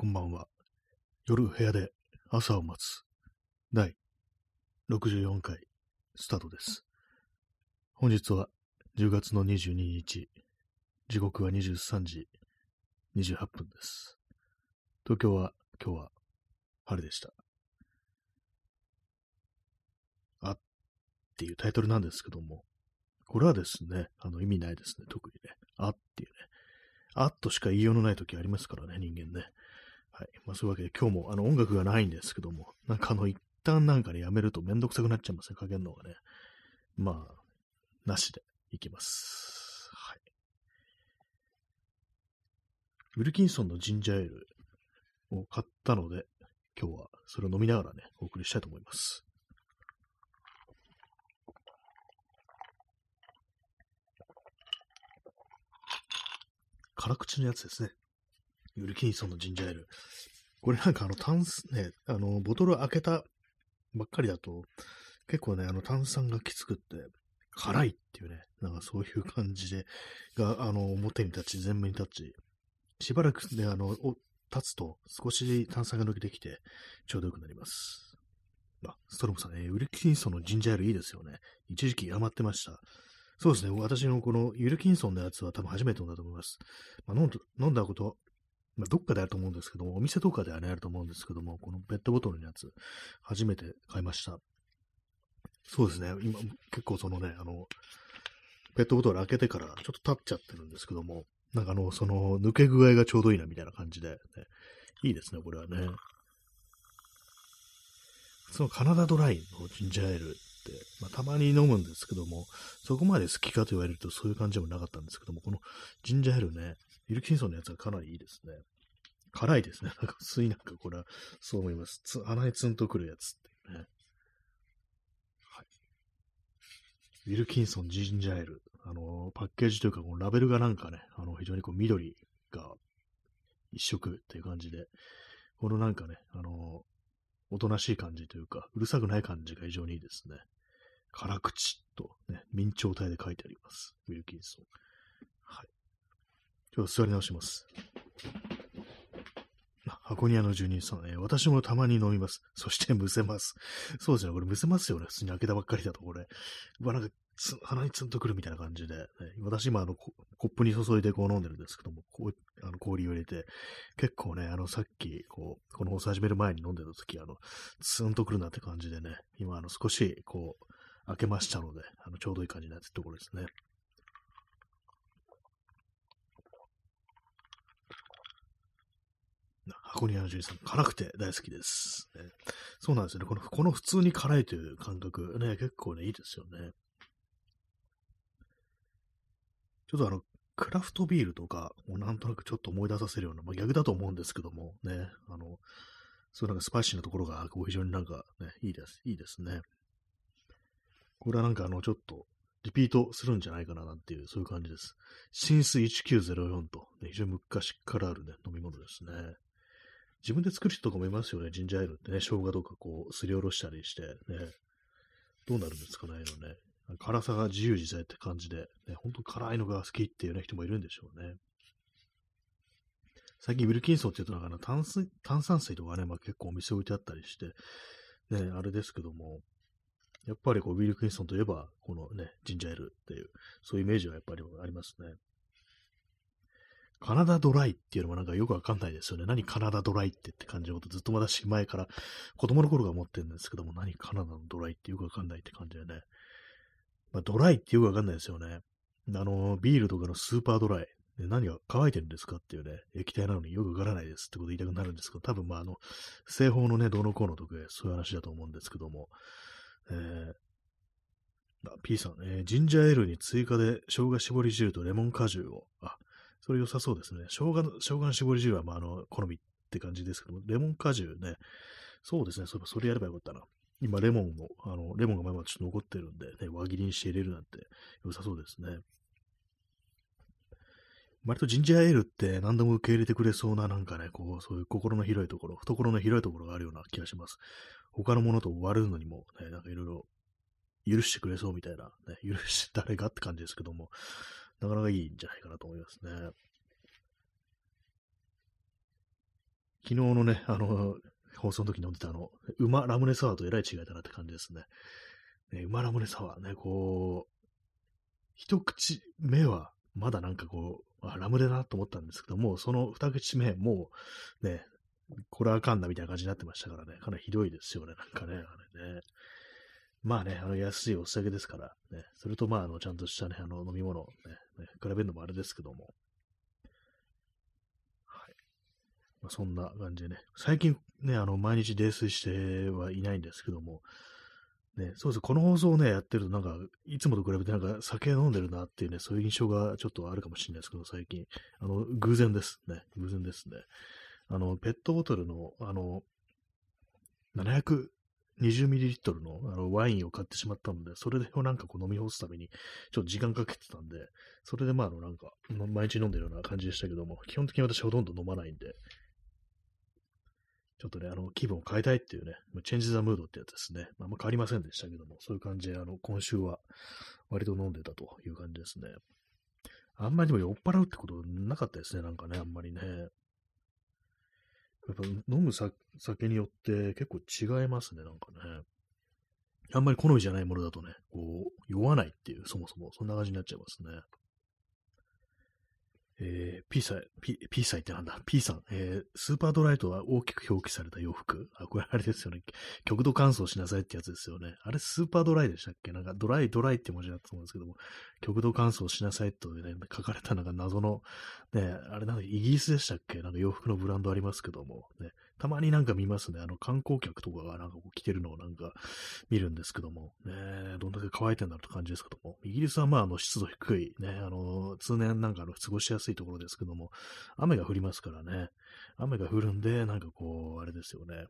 こんばんは。夜部屋で朝を待つ第64回スタートです。本日は10月の22日、時刻は23時28分です。東京は今日は晴れでした。あっていうタイトルなんですけども、これはですね、あの意味ないですね、特にね。あっていうね。あっとしか言いようのない時ありますからね、人間ね。はい。まあそういうわけで今日もあの音楽がないんですけども、なんかあの一旦なんかね、やめるとめんどくさくなっちゃいますね、かけるのがね。まあ、なしでいきます。はい。ウィルキンソンのジンジャーエールを買ったので、今日はそれを飲みながらね、お送りしたいと思います。辛口のやつですね。ウルキンソンのジンジャーエール。これなんかあの炭酸、ね、あの、ボトル開けたばっかりだと、結構ね、あの炭酸がきつくって、辛いっていうね、なんかそういう感じで、が、あの、表に立ち、前面に立ち、しばらくね、あの、お立つと少し炭酸が抜けてきて、ちょうどよくなります。あ、ストロムさんね、ウルキンソンのジンジャーエールいいですよね。一時期余ってました。そうですね、私のこのウルキンソンのやつは多分初めて飲んだと思います。まあ、飲んだこと、まあ、どっかであると思うんですけども、お店とかではね、あると思うんですけども、このペットボトルのやつ、初めて買いました。そうですね、今、結構そのね、あの、ペットボトル開けてからちょっと経っちゃってるんですけども、なんかあの、その、抜け具合がちょうどいいなみたいな感じで、ね、いいですね、これはね。そのカナダドライのジンジャーエールって、まあ、たまに飲むんですけども、そこまで好きかと言われるとそういう感じでもなかったんですけども、このジンジャーエールね、ウィルキンソンのやつがかなりいいですね。辛いですね。なんか普通になんかこれはそう思います。つ鼻にツンとくるやつってね。はい。ウィルキンソンジンジャーエル。あの、パッケージというか、このラベルがなんかね、あの、非常にこう緑が一色っていう感じで、このなんかね、あの、おとなしい感じというか、うるさくない感じが非常にいいですね。辛口とね、明朝体で書いてあります。ウィルキンソン。はい。ちょっと座り直します。箱庭の住人さん、えー私もたまに飲みます。そしてむせます。そうですね、これむせますよね。普通に開けたばっかりだと、これ。うわ、なんかつ、鼻にツンとくるみたいな感じで。ね私今、あの、コップに注いでこう飲んでるんですけども、こうあの氷を入れて、結構ね、あの、さっき、こう、この放送始める前に飲んでた時、あの、ツンとくるなって感じでね、今、あの、少し、こう、開けましたので、あの、ちょうどいい感じになってるところですね。箱庭の住人さん、辛くて大好きです。ねそうなんですよね。この、この普通に辛いという感覚、ね、結構ね、いいですよね。ちょっとあの、クラフトビールとかをなんとなくちょっと思い出させるような、まあ、逆だと思うんですけども、ね、あの、そういうなんかスパイシーなところが、こう非常になんかね、いいです、いいですね。これはなんかあの、ちょっと、リピートするんじゃないかななんていう、そういう感じです。新水1904と、ね、非常に昔からあるね、飲み物ですね。自分で作る人とかもいますよね、ジンジャーエールってね、生姜とかこう、すりおろしたりして、ね。どうなるんですかね、のね。辛さが自由自在って感じで、ね、本当辛いのが好きっていう、ね、人もいるんでしょうね。最近ウィルキンソンって言うとなんかあの炭水炭酸水とかね、まあ、結構お店置いてあったりして、ね、あれですけども、やっぱりこうウィルキンソンといえば、このね、ジンジャーエールっていう、そういうイメージはやっぱりありますね。カナダドライっていうのもなんかよくわかんないですよね。何カナダドライってって感じのことずっと私前から子供の頃から思ってるんですけども、何カナダのドライってよくわかんないって感じでね。まあ、ドライってよくわかんないですよね。あの、ビールとかのスーパードライ。ね何が乾いてるんですかっていうね、液体なのによくわからないですってこと言いたくなるんですけど、多分まああの、製法のね、どのこうのとか、そういう話だと思うんですけども、えー、あ P さん、えージンジャーエールに追加で生姜絞り汁とレモン果汁を、あ、それ良さそうですね。生姜の、生姜の絞り汁はまああの、好みって感じですけども、レモン果汁ね、そうですね、そういえばそれやればよかったな。今、レモンの、あの、レモンがまだまだちょっと残ってるんで、ね、輪切りにして入れるなんて良さそうですね。割とジンジャーエールって何でも受け入れてくれそうな、なんかね、こう、そういう心の広いところ、懐の広いところがあるような気がします。他のものと割るのにも、ね、なんかいろいろ許してくれそうみたいな、ね、許して誰がって感じですけども、なかなかいいんじゃないかなと思いますね。昨日のね、あの、放送の時に飲んでたあの、馬ラムネサワーとえらい違いだなって感じですね。ね馬ラムネサワーね、こう、一口目は、まだなんかこう、あ、ラムネだなと思ったんですけども、その二口目、もう、ね、これあかんなみたいな感じになってましたからね、かなりひどいですよね、なんかね、あれね。まあね、あの安いお酒ですから、ね、それとまあ、あの、ちゃんとしたね、あの、飲み物ね、ね比べるのもあれですけども、はい。まあ、そんな感じでね、最近ね、あの、毎日泥酔してはいないんですけども、ね、そうです。この放送をね、やってると、なんか、いつもと比べてなんか酒飲んでるなっていうね、そういう印象がちょっとあるかもしれないですけど、最近。あの、偶然ですね。偶然ですね。あの、ペットボトルの、あの、700 20ml のあのワインを買ってしまったので、それをなんかこう飲み干すために、ちょっと時間かけてたんで、それでまあ、あの、なんか、毎日飲んでるような感じでしたけども、基本的に私ほとんど飲まないんで、ちょっとね、あの、気分を変えたいっていうね、チェンジザムードってやつですね。まあ、あんま変わりませんでしたけども、そういう感じで、あの、今週は割と飲んでたという感じですね。あんまりでも酔っ払うってことなかったですね、なんかね、あんまりね。やっぱ飲む酒によって結構違いますね、なんかね。あんまり好みじゃないものだとね、こう、酔わないっていう、そもそも、そんな感じになっちゃいますね。えー、P さん、P、P さんってなんだ ?P さん、えー、スーパードライとは大きく表記された洋服。あ、これあれですよね。極度乾燥しなさいってやつですよね。あれスーパードライでしたっけ？なんかドライドライって文字だったと思うんですけども、極度乾燥しなさいとね、書かれたなんか謎の、ね、あれなんかイギリスでしたっけ？なんか洋服のブランドありますけども、ね、たまになんか見ますね。あの観光客とかがなんかこう着てるのをなんか見るんですけども、ね、どんだけ乾いてんだろうって感じですけども、イギリスはまああの湿度低い、ね、あの、通年なんかあの過ごしやすいところですけども、雨が降りますからね、雨が降るんで、なんかこう、あれですよね。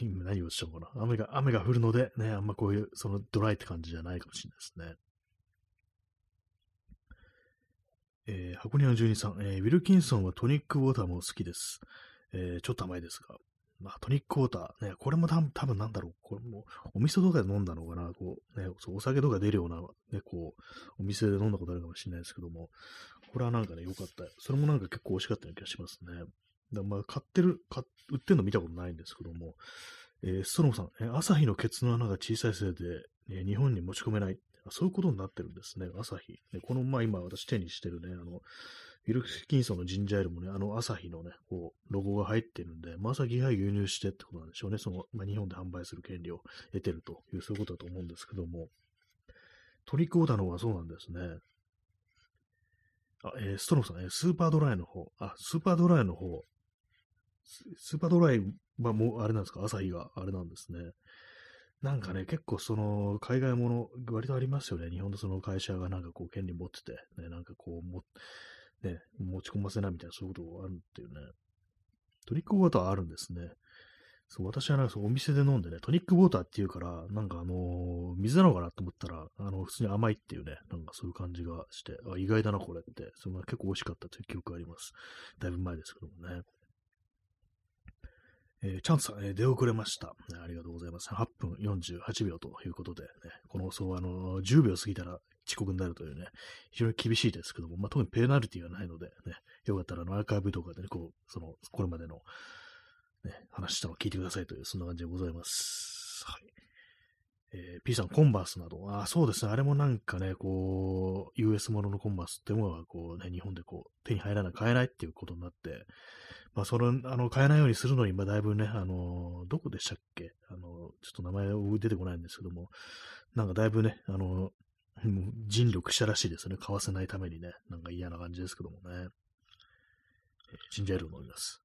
今何をしようかな。雨が、雨が降るので、ね、あんまこういう、そのドライって感じじゃないかもしれないですね。えー、箱庭の12さん、えー、ウィルキンソンはトニックウォーターも好きです。えー、ちょっと甘いですが。まあ、トニックウォーター、ね、これも多分なんだろう、これも、お店とかで飲んだのかな、こう、ね、そうお酒とか出るような、ね、こう、お店で飲んだことあるかもしれないですけども、これはなんかね、良かった。それもなんか結構美味しかったような気がしますね。だまあ、買ってる、買売ってるの見たことないんですけども、えー、ストロムさん、え、朝日のケツの穴が小さいせいで、え、日本に持ち込めない。そういうことになってるんですね、アサヒ。ね、この、まあ今私手にしてるね、あの、ウィルキンソンのジンジャーエールもね、あのアサヒのね、こう、ロゴが入ってるんで、アサヒが輸入してってことなんでしょうね。その、まあ、日本で販売する権利を得てるという、そういうことだと思うんですけども、トニックウォーターの方がそうなんですね。あ、えー、ストロムさん、ね、スーパードライの方、あ、スーパードライの方、スーパードライはもう、あれなんですか、朝日があれなんですね。なんかね、結構その、海外もの、割とありますよね。日本のその会社がなんかこう、権利持ってて、ね、なんかこう、も、ね、持ち込ませないみたいな、そういうことがあるっていうね。トニックウォーターあるんですね。そう、私はなんかお店で飲んでね、トニックウォーターって言うから、なんかあのー、水なのかなと思ったら、あの、普通に甘いっていうね、なんかそういう感じがして、あ、意外だな、これって。それが結構美味しかったという記憶があります。だいぶ前ですけどもね。えー、チャンスさん、えー、出遅れました、ありがとうございます。8分48秒ということで、ね、この放送はあの10秒過ぎたら遅刻になるというね、非常に厳しいですけども、まあ、特にペナルティがないので、ね、よかったらあのアーカイブとかでね、こう、その、これまでの、ね、話したのを聞いてくださいという、そんな感じでございます。はい。えー、P さん、コンバースなど、あそうですね、あれもなんかね、こう、US もののコンバースってものが、こうね、日本でこう、手に入らない、買えないっていうことになって、まあ、その、あの、買えないようにするのに、まあ、だいぶね、あの、どこでしたっけ？あの、ちょっと名前を出てこないんですけども、なんかだいぶね、あの、尽力したらしいですね。買わせないためにね。なんか嫌な感じですけどもね。えジンジャーエールを飲みます。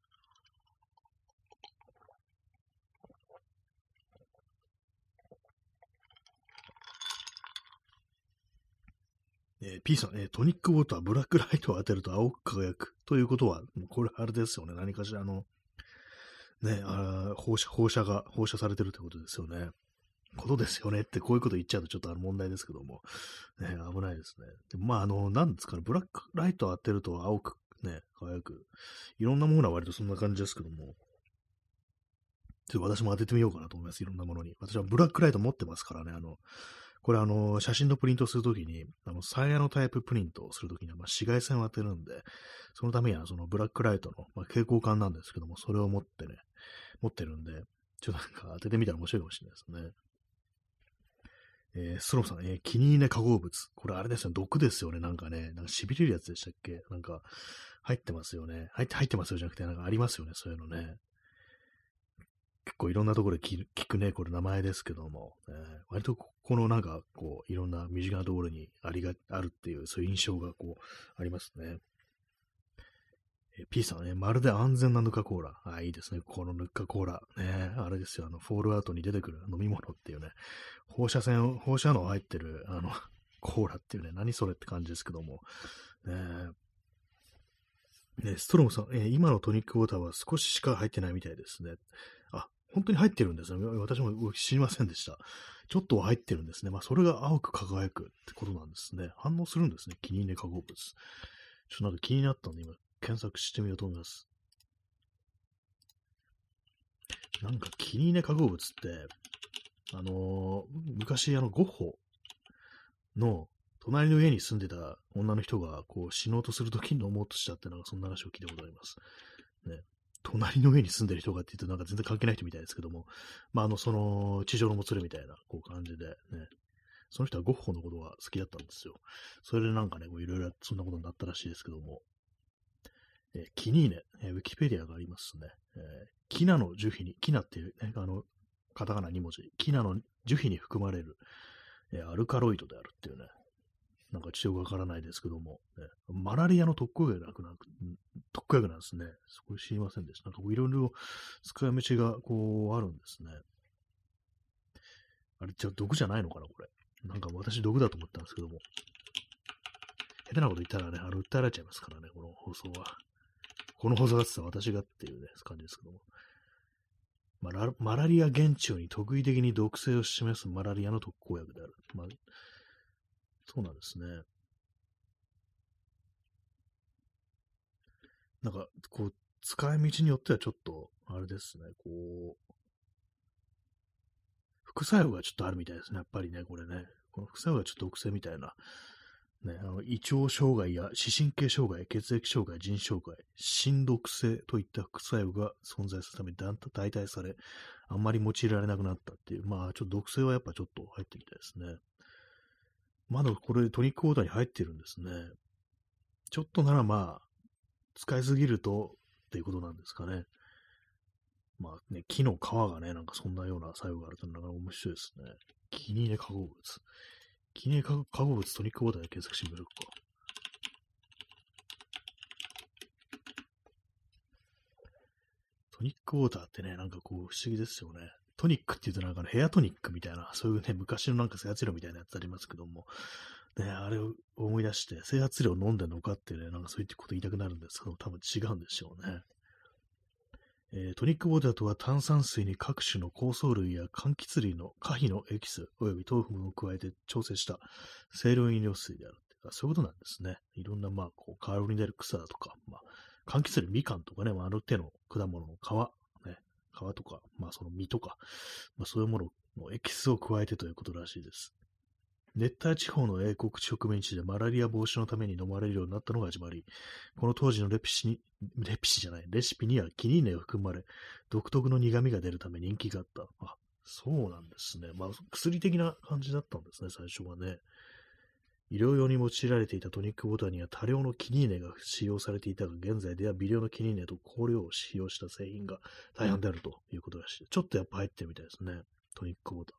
えー、P さん、えー、トニックウォーター、ブラックライトを当てると青く輝く。ということは、これあれですよね。何かしらの、ね、あ放射、放射が、放射されてるってことですよね。ことですよねって、こういうこと言っちゃうとちょっとあの問題ですけども、ね、危ないですね。でまあ、あの、なんですかね、ブラックライトを当てると青く、ね、輝く。いろんなものは割とそんな感じですけども、ちょっと私も当ててみようかなと思います。いろんなものに。私はブラックライト持ってますからね、あの、これあの、写真のプリントするときに、あの、サイヤのタイププリントをするときには、まあ、紫外線を当てるんで、そのためにはそのブラックライトの、まあ、蛍光管なんですけども、それを持ってね、持ってるんで、ちょっとなんか当ててみたら面白いかもしれないですね。えー、ストローさん、えー、気に入りね、化合物。これあれですよ、毒ですよね、なんかね。なんか痺れるやつでしたっけ？なんか、入ってますよね。入って、入ってますよじゃなくて、なんかありますよね、そういうのね。構いろんなところで聞くね、これ名前ですけども、えー、割とここのなんか、こう、いろんな身近なところにありが、あるっていう、そういう印象がこう、ありますね。え P さんね、まるで安全なヌカコーラ。あ、いいですね。このヌカコーラ。ね、あれですよ。あの、フォールアウトに出てくる飲み物っていうね、放射線、放射能入ってる、あの、コーラっていうね、何それって感じですけども。ねね、ストロムさん、えー、今のトニックウォーターは少ししか入ってないみたいですね。本当に入ってるんですね。私も知りませんでした。ちょっとは入ってるんですね。まあ、それが青く輝くってことなんですね。反応するんですね。気に入り化合物。ちょっとなんか気になったんで、今、検索してみようと思います。なんか気に入り化合物って、あのー、昔、あの、ゴッホの隣の家に住んでた女の人が、こう、死のうとするときに飲もうとしたって、なんかそんな話を聞いたことあります。ね。隣の上に住んでる人がって言うとなんか全然関係ない人みたいですけども、まあ、あの、その、地上のもつれみたいな、こう感じでね、その人はゴッホのことが好きだったんですよ。それでなんかね、いろいろそんなことになったらしいですけども、えー、キニーネ、えー、ウィキペディアがありますね。えー、キナの樹皮に、キナっていう、ね、あの、カタカナ2文字、キナの樹皮に含まれる、えアルカロイドであるっていうね、なんかちょっとわからないですけども、ね、マラリアの特効薬なくな特効薬なんですね。そこ知りませんでした。なんかいろいろ使い道がこうあるんですね。あれ、じゃあ毒じゃないのかな、これ。なんか私毒だと思ったんですけども。下手なこと言ったらね、あの、訴えられちゃいますからね、この放送は。この放送がってた私がっていうね、感じですけども。マラマラリア原虫に特異的に毒性を示すマラリアの特効薬である。まあ、そうなんですね。なんか、こう、使い道によってはちょっと、あれですね、こう、副作用がちょっとあるみたいですね、やっぱりね、これね。この副作用がちょっと毒性みたいな。ね、あの胃腸障害や視神経障害、血液障害、腎障害、心毒性といった副作用が存在するために代替され、あんまり用いられなくなったっていう、まあ、ちょっと毒性はやっぱちょっと入ってみたいですね。まだこれトニックウォーターに入ってるんですね。ちょっとならまあ、使いすぎるとっていうことなんですかね。まあね、木の皮がね、なんかそんなような作用があるとなかなか面白いですね。気に入れ化合物。気に入れ化合物トニックウォーターで検索してみるか。トニックウォーターってね、なんかこう不思議ですよね。トニックって言うとなんかヘアトニックみたいな、そういうね、昔のなんか整髪料みたいなやつありますけども、ね、あれを思い出して、整髪料飲んでんのかってね、なんかそういったこと言いたくなるんですけど、多分違うんでしょうね。えー、トニックウォーターとは炭酸水に各種の香草類や柑橘類の可否のエキス及び豆腐を加えて調整した清涼飲料水であるそういうことなんですね。いろんな、まあ、こう、香りに出る草だとか、まあ、柑橘類、みかんとかね、まあ、ある程度の果物の皮皮とか、まあその実とか、まあそういうもののエキスを加えてということらしいです。熱帯地方の英国植民地でマラリア防止のために飲まれるようになったのが始まり、この当時のレピシに、レピシじゃない、レシピにはキニーネが含まれ、独特の苦味が出るため人気があった。あ、そうなんですね。まあ薬的な感じだったんですね、最初はね。医療用に用いられていたトニックウォーターには多量のキニーネが使用されていたが、現在では微量のキニーネと香料を使用した製品が大半であるということらしい。ちょっとやっぱ入ってるみたいですね。トニックウォータ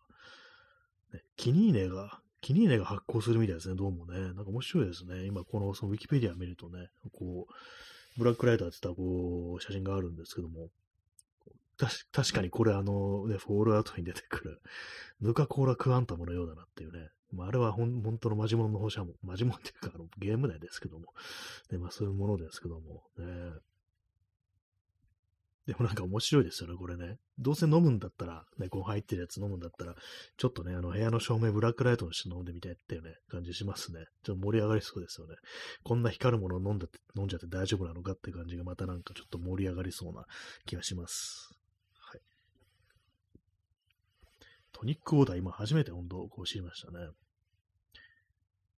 ー。ね、キニーネが、キニーネが発酵するみたいですね、どうもね。なんか面白いですね。今、このそのウィキペディア見るとね、こう、ブラックライターって言ったこう、写真があるんですけども、確かにこれあの、ね、フォールアウトに出てくる、ヌカコーラクアンタムのようだなっていうね、まあ、あれは本当のマジモンの放射も、マジモンっていうかあのゲーム内ですけども、ね、まあそういうものですけども、ね、でもなんか面白いですよね、これね。どうせ飲むんだったら、ね、こう入ってるやつ飲むんだったら、ちょっとね、あの部屋の照明ブラックライトにして飲んでみたいっていうね、感じしますね。ちょっと盛り上がりそうですよね。こんな光るものを飲んだって、飲んじゃって大丈夫なのかって感じがまたなんかちょっと盛り上がりそうな気がします。トニックウォーター、今初めて本当、こう知りましたね。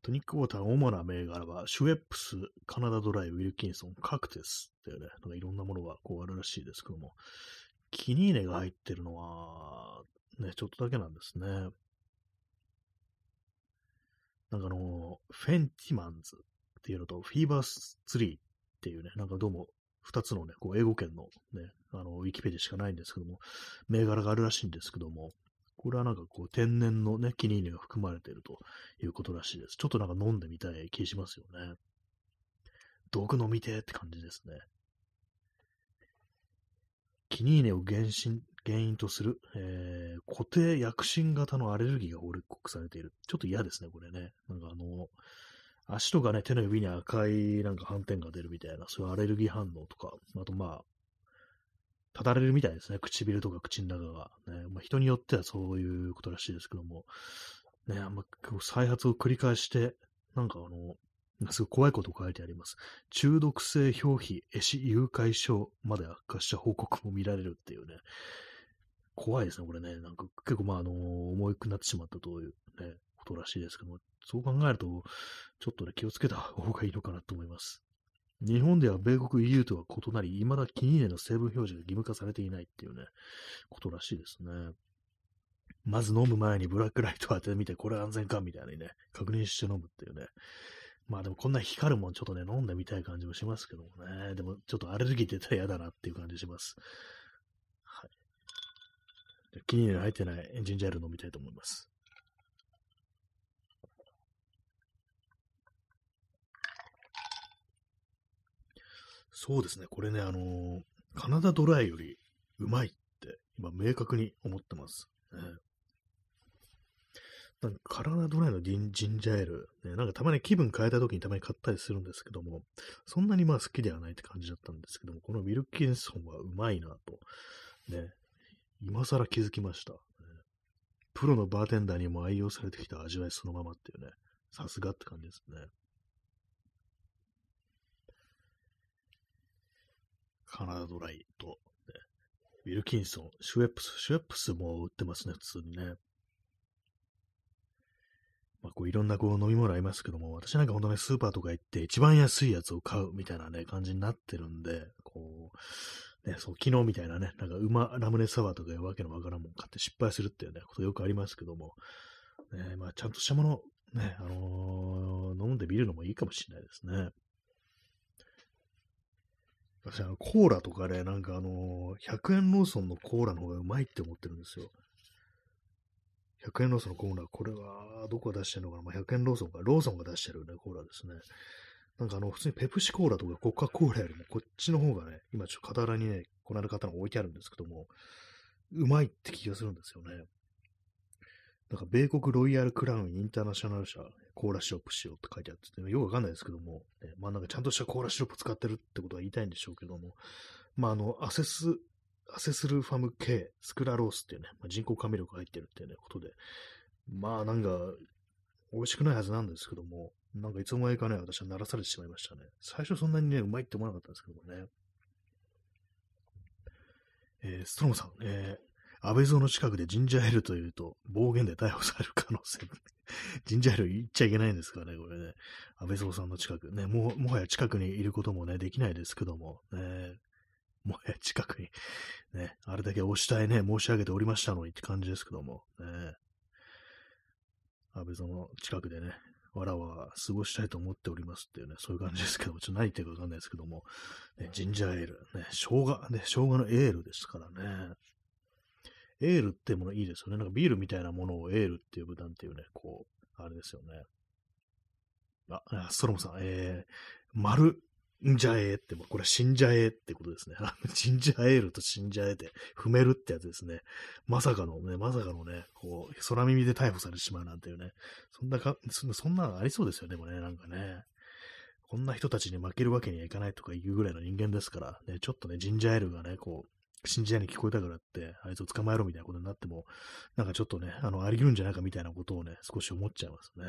トニックウォーターの主な銘柄は、シュエップス、カナダドライ、ウィルキンソン、カクテスっていうね、なんかいろんなものがこうあるらしいですけども、キニーネが入ってるのは、ね、ちょっとだけなんですね。なんかあの、フェンティマンズっていうのと、フィーバースツリーっていうね、なんかどうも二つのね、こう英語圏のね、あの、ウィキペディしかないんですけども、銘柄があるらしいんですけども、これはなんかこう天然のね、キニーネが含まれているということらしいです。ちょっとなんか飲んでみたい気しますよね。毒飲みてって感じですね。キニーネを原因原因とする、えー、固定薬疹型のアレルギーが報告されている。ちょっと嫌ですね、これね。なんかあの、足とかね、手の指に赤いなんか斑点が出るみたいな、そういうアレルギー反応とか、あとまあ、ただれるみたいですね。唇とか口の中が。ねまあ、人によってはそういうことらしいですけども、ね、あんま再発を繰り返して、なんかあの、すごい怖いこと書いてあります。中毒性表皮、壊死誘拐症まで悪化した報告も見られるっていうね。怖いですね、これね。なんか結構まあ、あの、重くなってしまったというね、ことらしいですけども、そう考えると、ちょっとね、気をつけた方がいいのかなと思います。日本では米国 EU とは異なり、未だキニーネの成分表示が義務化されていないっていうね、ことらしいですね。まず飲む前にブラックライトを当ててみて、これ安全かみたいにね、確認して飲むっていうね。まあでもこんな光るもんちょっとね、飲んでみたい感じもしますけどもね。でもちょっとアレルギーって言ったら嫌だなっていう感じします。はい。キニーネ入ってないエンジンジャーエール飲みたいと思います。そうですね、これね、あのー、カナダドライよりうまいって今明確に思ってます。ね、なんかカナダドライのジンジンジャーエール、ね、なんかたまに気分変えた時にたまに買ったりするんですけども、そんなにまあ好きではないって感じだったんですけども、このウィルキンソンはうまいなと、ね、今更気づきました。プロのバーテンダーにも愛用されてきた味わいそのままっていうね、さすがって感じですね。カナダドライと、ね、ウィルキンソン、シュエップス、シュエップスも売ってますね、普通にね。まあ、こういろんなこう飲み物ありますけども、私なんか本当ね、スーパーとか行って一番安いやつを買うみたいなね、感じになってるんで、こう、ね、そう、昨日みたいなね、なんか馬ラムネサワーとかいうわけのわからんもん買って失敗するっていうね、ことよくありますけども、ね、まあちゃんとしたもの、ね、あのー、飲んでみるのもいいかもしれないですね。私、あの、コーラとかね、なんかあのー、100円ローソンのコーラの方がうまいって思ってるんですよ。100円ローソンのコーラ、これは、どこが出してるのかな、まあ、100円ローソンか、ローソンが出してるね、コーラですね。なんかあの、普通にペプシコーラとかコカ・コーラよりも、こっちの方がね、今ちょっと傍らにね、この間方の置いてあるんですけども、うまいって気がするんですよね。なんか、米国ロイヤルクラウンインターナショナル社、コーラシロップしようって書いてあって、よくわかんないですけども、ね、まあなんかちゃんとしたコーラシロップ使ってるってことは言いたいんでしょうけども、まああの、アセス、アセスルファム系スクラロースっていうね、まあ、人工甘味料が入ってるっていうね、ことで、まあなんか、美味しくないはずなんですけども、なんかいつの間にかね、私は鳴らされてしまいましたね。最初そんなにね、うまいって思わなかったんですけどもね。えー、ストロムさん、えー、安倍蔵の近くでジンジャーエールというと、暴言で逮捕される可能性。ジンジャーエール言っちゃいけないんですからね、これね。安倍蔵さんの近く。ね、ももはや近くにいることもね、できないですけども、ね、もはや近くに、ね、あれだけ押したいね、申し上げておりましたのにって感じですけども、ね、安倍蔵の近くでね、わらわ過ごしたいと思っておりますっていうね、そういう感じですけども、ちょっと何言ってるかわかんないですけども、ね、ジンジャーエール、ね、生姜、ね、生姜のエールですからね。エールってものいいですよね。なんかビールみたいなものをエールって呼ぶなんていうね、こう、あれですよね。あ、ストロムさん、えー、丸んじゃえーって、これは死んじゃえーってことですね。死んじゃえールと死んじゃえって踏めるってやつですね。まさかのね、まさかのね、こう、空耳で逮捕されてしまうなんていうね。そんなか、そんなのありそうですよね、でもね、なんかね。こんな人たちに負けるわけにはいかないとか言うぐらいの人間ですから、ね、ちょっとね、ジンジャーエールがね、こう、信じないに聞こえたからって、あいつを捕まえろみたいなことになっても、なんかちょっとね、あの、あり得るんじゃないかみたいなことをね、少し思っちゃいますね。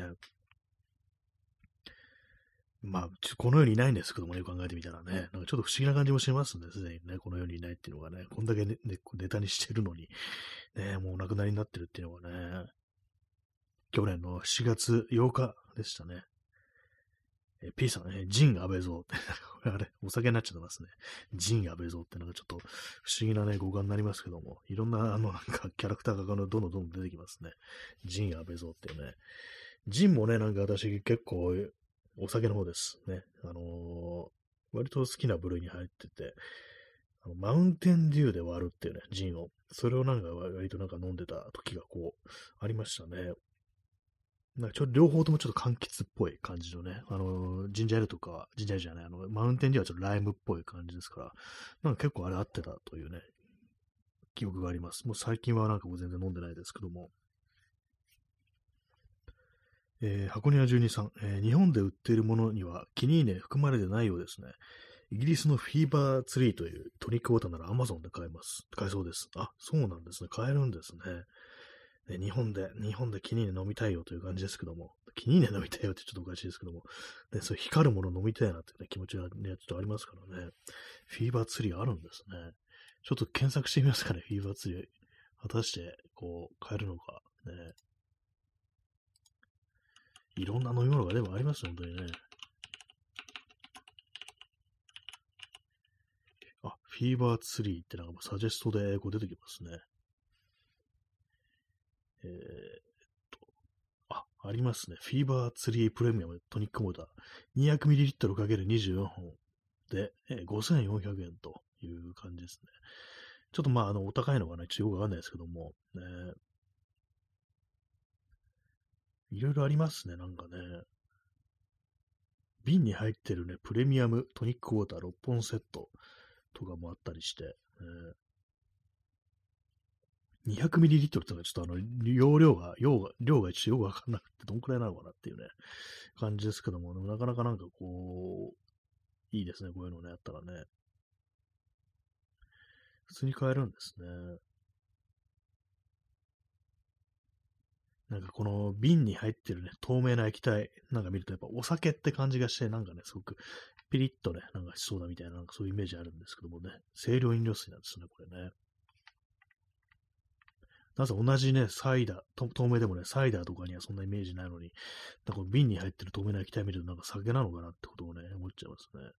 まあ、この世にいないんですけどもね、考えてみたらね、なんかちょっと不思議な感じもしますね、すでにね、この世にいないっていうのがね、こんだけね、ネタにしてるのに、ね、もうお亡くなりになってるっていうのがね、去年の7月8日でしたね。え P さんね、ジン安倍蔵って、あれ、お酒になっちゃってますね。ジン安倍蔵ってなんかちょっと不思議なね、語感になりますけども、いろんなあのなんかキャラクターがどんどんどん出てきますね。ジン安倍蔵っていうね。ジンもね、なんか私結構お酒の方ですね。あのー、割と好きな部類に入ってて、あのマウンテンデューで割るっていうね、ジンを。それをなんか割となんか飲んでた時がこう、ありましたね。なんかちょっと両方ともちょっと柑橘っぽい感じのね、あの、ジンジャールとか、ジンジャールじゃない、あの、マウンテンデューはちょっとライムっぽい感じですから、なんか結構あれ合ってたというね、記憶があります。もう最近はなんかもう全然飲んでないですけども。えー、箱庭12さん、えー、日本で売っているものにはキニーネ含まれてないようですね。イギリスのフィーバーツリーというトニックウォーターなら Amazon で買えます。買えそうです。あ、そうなんですね。買えるんですね。ね日本で、日本でキニーネ飲みたいよという感じですけども、キニーネ飲みたいよってちょっとおかしいですけども、ね、そう光るもの飲みたいなっていう、ね、気持ちがね、ちょっとありますからね。フィーバーツリーあるんですね。ちょっと検索してみますかね、フィーバーツリー。果たして、こう、買えるのか。ね。いろんな飲み物がでもあります、本当にね。あ、フィーバーツリーってなんかサジェストでこう出てきますね。えー、っと、あ、ありますね。フィーバーツリープレミアムトニックモーター 200ml×24 本で、えー、5400円という感じですね。ちょっとまあ、あの、お高いのかな、ちょっとよくわかんないですけども、ね、いろいろありますね、なんかね。瓶に入ってるね、プレミアムトニックウォーター6本セットとかもあったりして、えー、200ml ってのがちょっとあの、容量が、量が、量が一応よくわかんなくて、どんくらいなのかなっていうね、感じですけども、もなかなかなんかこう、いいですね、こういうのね、あったらね。普通に買えるんですね。なんかこの瓶に入ってるね、透明な液体なんか見るとやっぱお酒って感じがして、なんかね、すごくピリッとね、なんかしそうだみたいな、なんかそういうイメージあるんですけどもね、清涼飲料水なんですね、これね。なぜ同じね、サイダー、透明でもね、サイダーとかにはそんなイメージないのに、なんか瓶に入ってる透明な液体見るとなんか酒なのかなってことをね、思っちゃいますね。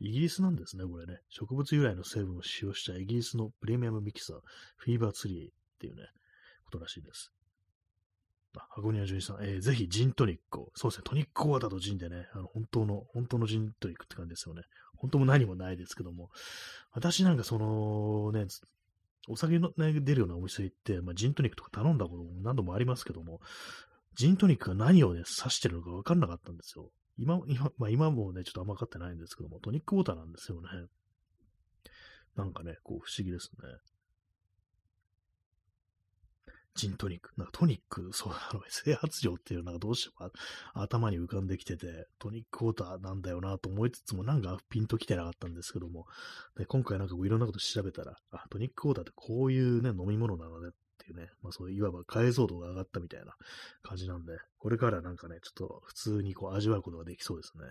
イギリスなんですね、これね。植物由来の成分を使用したイギリスのプレミアムミキサー、フィーバーツリーっていうね、ことらしいです。あ、箱庭純一さん、えー、ぜひジントニックを。そうですね、トニックウォーターとジンでね、あの、本当の、本当のジントニックって感じですよね。本当も何もないですけども。私なんかその、ね、お酒の、ね、出るようなお店行って、まあ、ジントニックとか頼んだことも何度もありますけども、ジントニックが何をね、刺してるのか分かんなかったんですよ。今、今、まあ、今もね、ちょっと甘かってないんですけども、トニックウォーターなんですよね。なんかね、こう不思議ですね。ジントニック。なんかトニック、そうあの、整髪料っていうのがどうしても頭に浮かんできてて、トニックウォーターなんだよなと思いつつも、なんかピンときてなかったんですけども、で今回なんかいろんなこと調べたら、あ、トニックウォーターってこういうね、飲み物なのねっていうね、まあそういういわば解像度が上がったみたいな感じなんで、これからなんかね、ちょっと普通にこう味わうことができそうですね。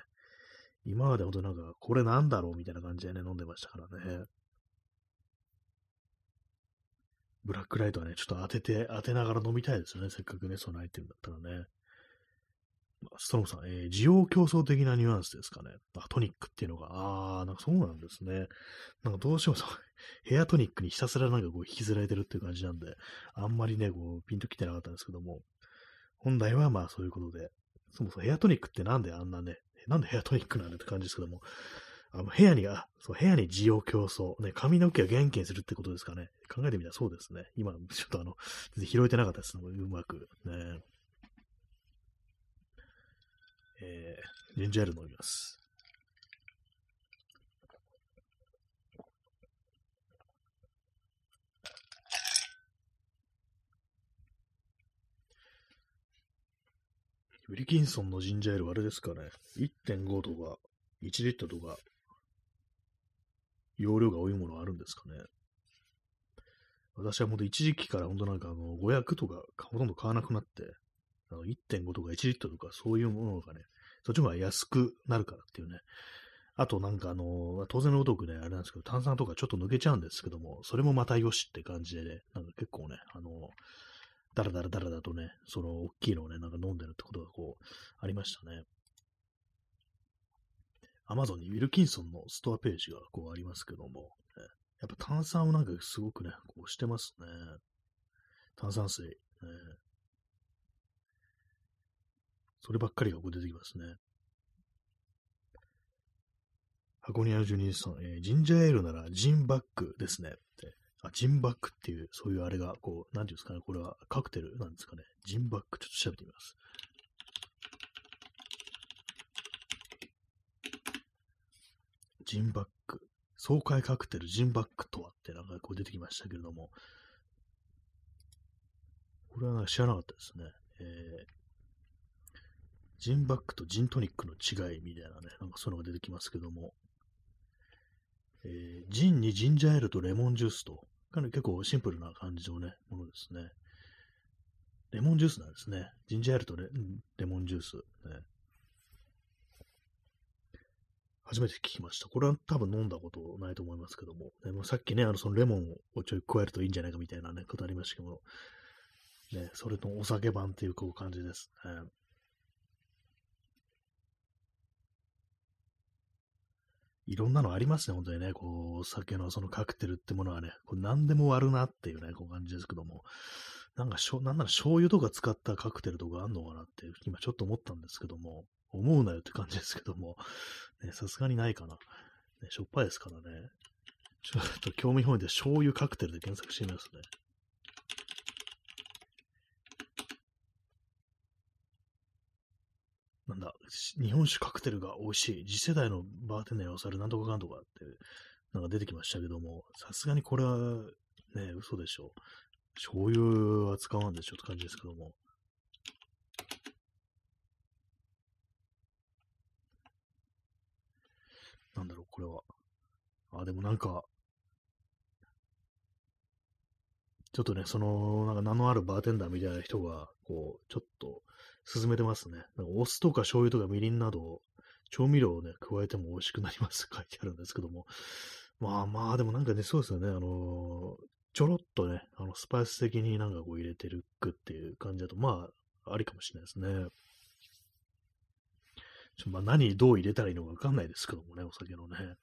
今までほんとなんか、これなんだろうみたいな感じでね、飲んでましたからね。ブラックライトはね、ちょっと当てて、当てながら飲みたいですよね。せっかくね、備えてるんだったらね。ストロムさん、えー、需要競争的なニュアンスですかね。あ、トニックっていうのが、あー、なんかそうなんですね。なんかどうしてもそう、ヘアトニックにひたすらなんかこう引きずられてるっていう感じなんで、あんまりね、こう、ピンときてなかったんですけども、本来はまあそういうことで、そもそもヘアトニックってなんであんなね、なんでヘアトニックなんだって感じですけども、あの、部屋に、あ、そう、部屋に需要競争。ね、髪の毛が元気にするってことですかね。考えてみたらそうですね。今、ちょっとあの、全然拾えてなかったです。うまく。ね。えー、ジンジャーエール飲みます。ウリキンソンのジンジャーエールはあれですかね。1.5とか1リットルとか容量が多いものあるんですかね。私は本当一時期から本当なんかあの500とかほとんど買わなくなって、あの1.5とか1リットルとかそういうものがね、そっちの方が安くなるからっていうね。あとなんかあの、当然のごとくね、あれなんですけど、炭酸とかちょっと抜けちゃうんですけども、それもまたよしって感じでね、なんか結構ね、あの、だらだらだらだとね、その大きいのをね、なんか飲んでるってことがこう、ありましたね。アマゾンにウィルキンソンのストアページがこうありますけども、ね、やっぱ炭酸をなんかすごくね、こうしてますね。炭酸水。ね、そればっかりがこう出てきますね。箱庭の住人さん、えー、ジンジャーエールならジンバックですね。って。あ、ジンバックっていう、そういうあれが、こう、なんていうんですかね、これはカクテルなんですかね。ジンバック、ちょっと調べてみます。ジンバック。爽快カクテルジンバックとはってなんかこう出てきましたけれども、これは知らなかったですね。えー、ジンバックとジントニックの違いみたいなね、なんかそういうのが出てきますけども、えー、ジンにジンジャーエールとレモンジュースと、かなり結構シンプルな感じのね、ものですね。レモンジュースなんですね。ジンジャーエールとレレモンジュース、ね。初めて聞きました。これは多分飲んだことないと思いますけども、ね、もさっきね、あの、そのレモンをちょい加えるといいんじゃないかみたいなね、ことありましたけど、ね、それとお酒版っていうこう感じですね。いろんなのありますね、本当にね。こう、お酒のそのカクテルってものはね、これ何でも割るなっていうね、こう感じですけども。なんかしょ、なんなら醤油とか使ったカクテルとかあんのかなって、今ちょっと思ったんですけども、思うなよって感じですけども、さすがにないかな。ね、しょっぱいですからね。ちょっと興味本位で醤油カクテルで検索してみますね。なんだ、日本酒カクテルが美味しい。次世代のバーテンダーに押されるなんとかかんとかって、なんか出てきましたけども、さすがにこれはね、嘘でしょ。醤油は使わんでしょって感じですけども。なんだろう、これは。あ、でもなんか、ちょっとね、その、なんか名のあるバーテンダーみたいな人が、こう、ちょっと、進めてますね。なんかお酢とか醤油とかみりんなど、調味料をね、加えても美味しくなります書いてあるんですけども。まあまあ、でもなんかね、そうですよね。あのちょろっとね、あの、スパイス的になんかこう入れてるくっていう感じだと、まあ、ありかもしれないですね。ちょまあ、何、どう入れたらいいのかわかんないですけどもね、お酒のね。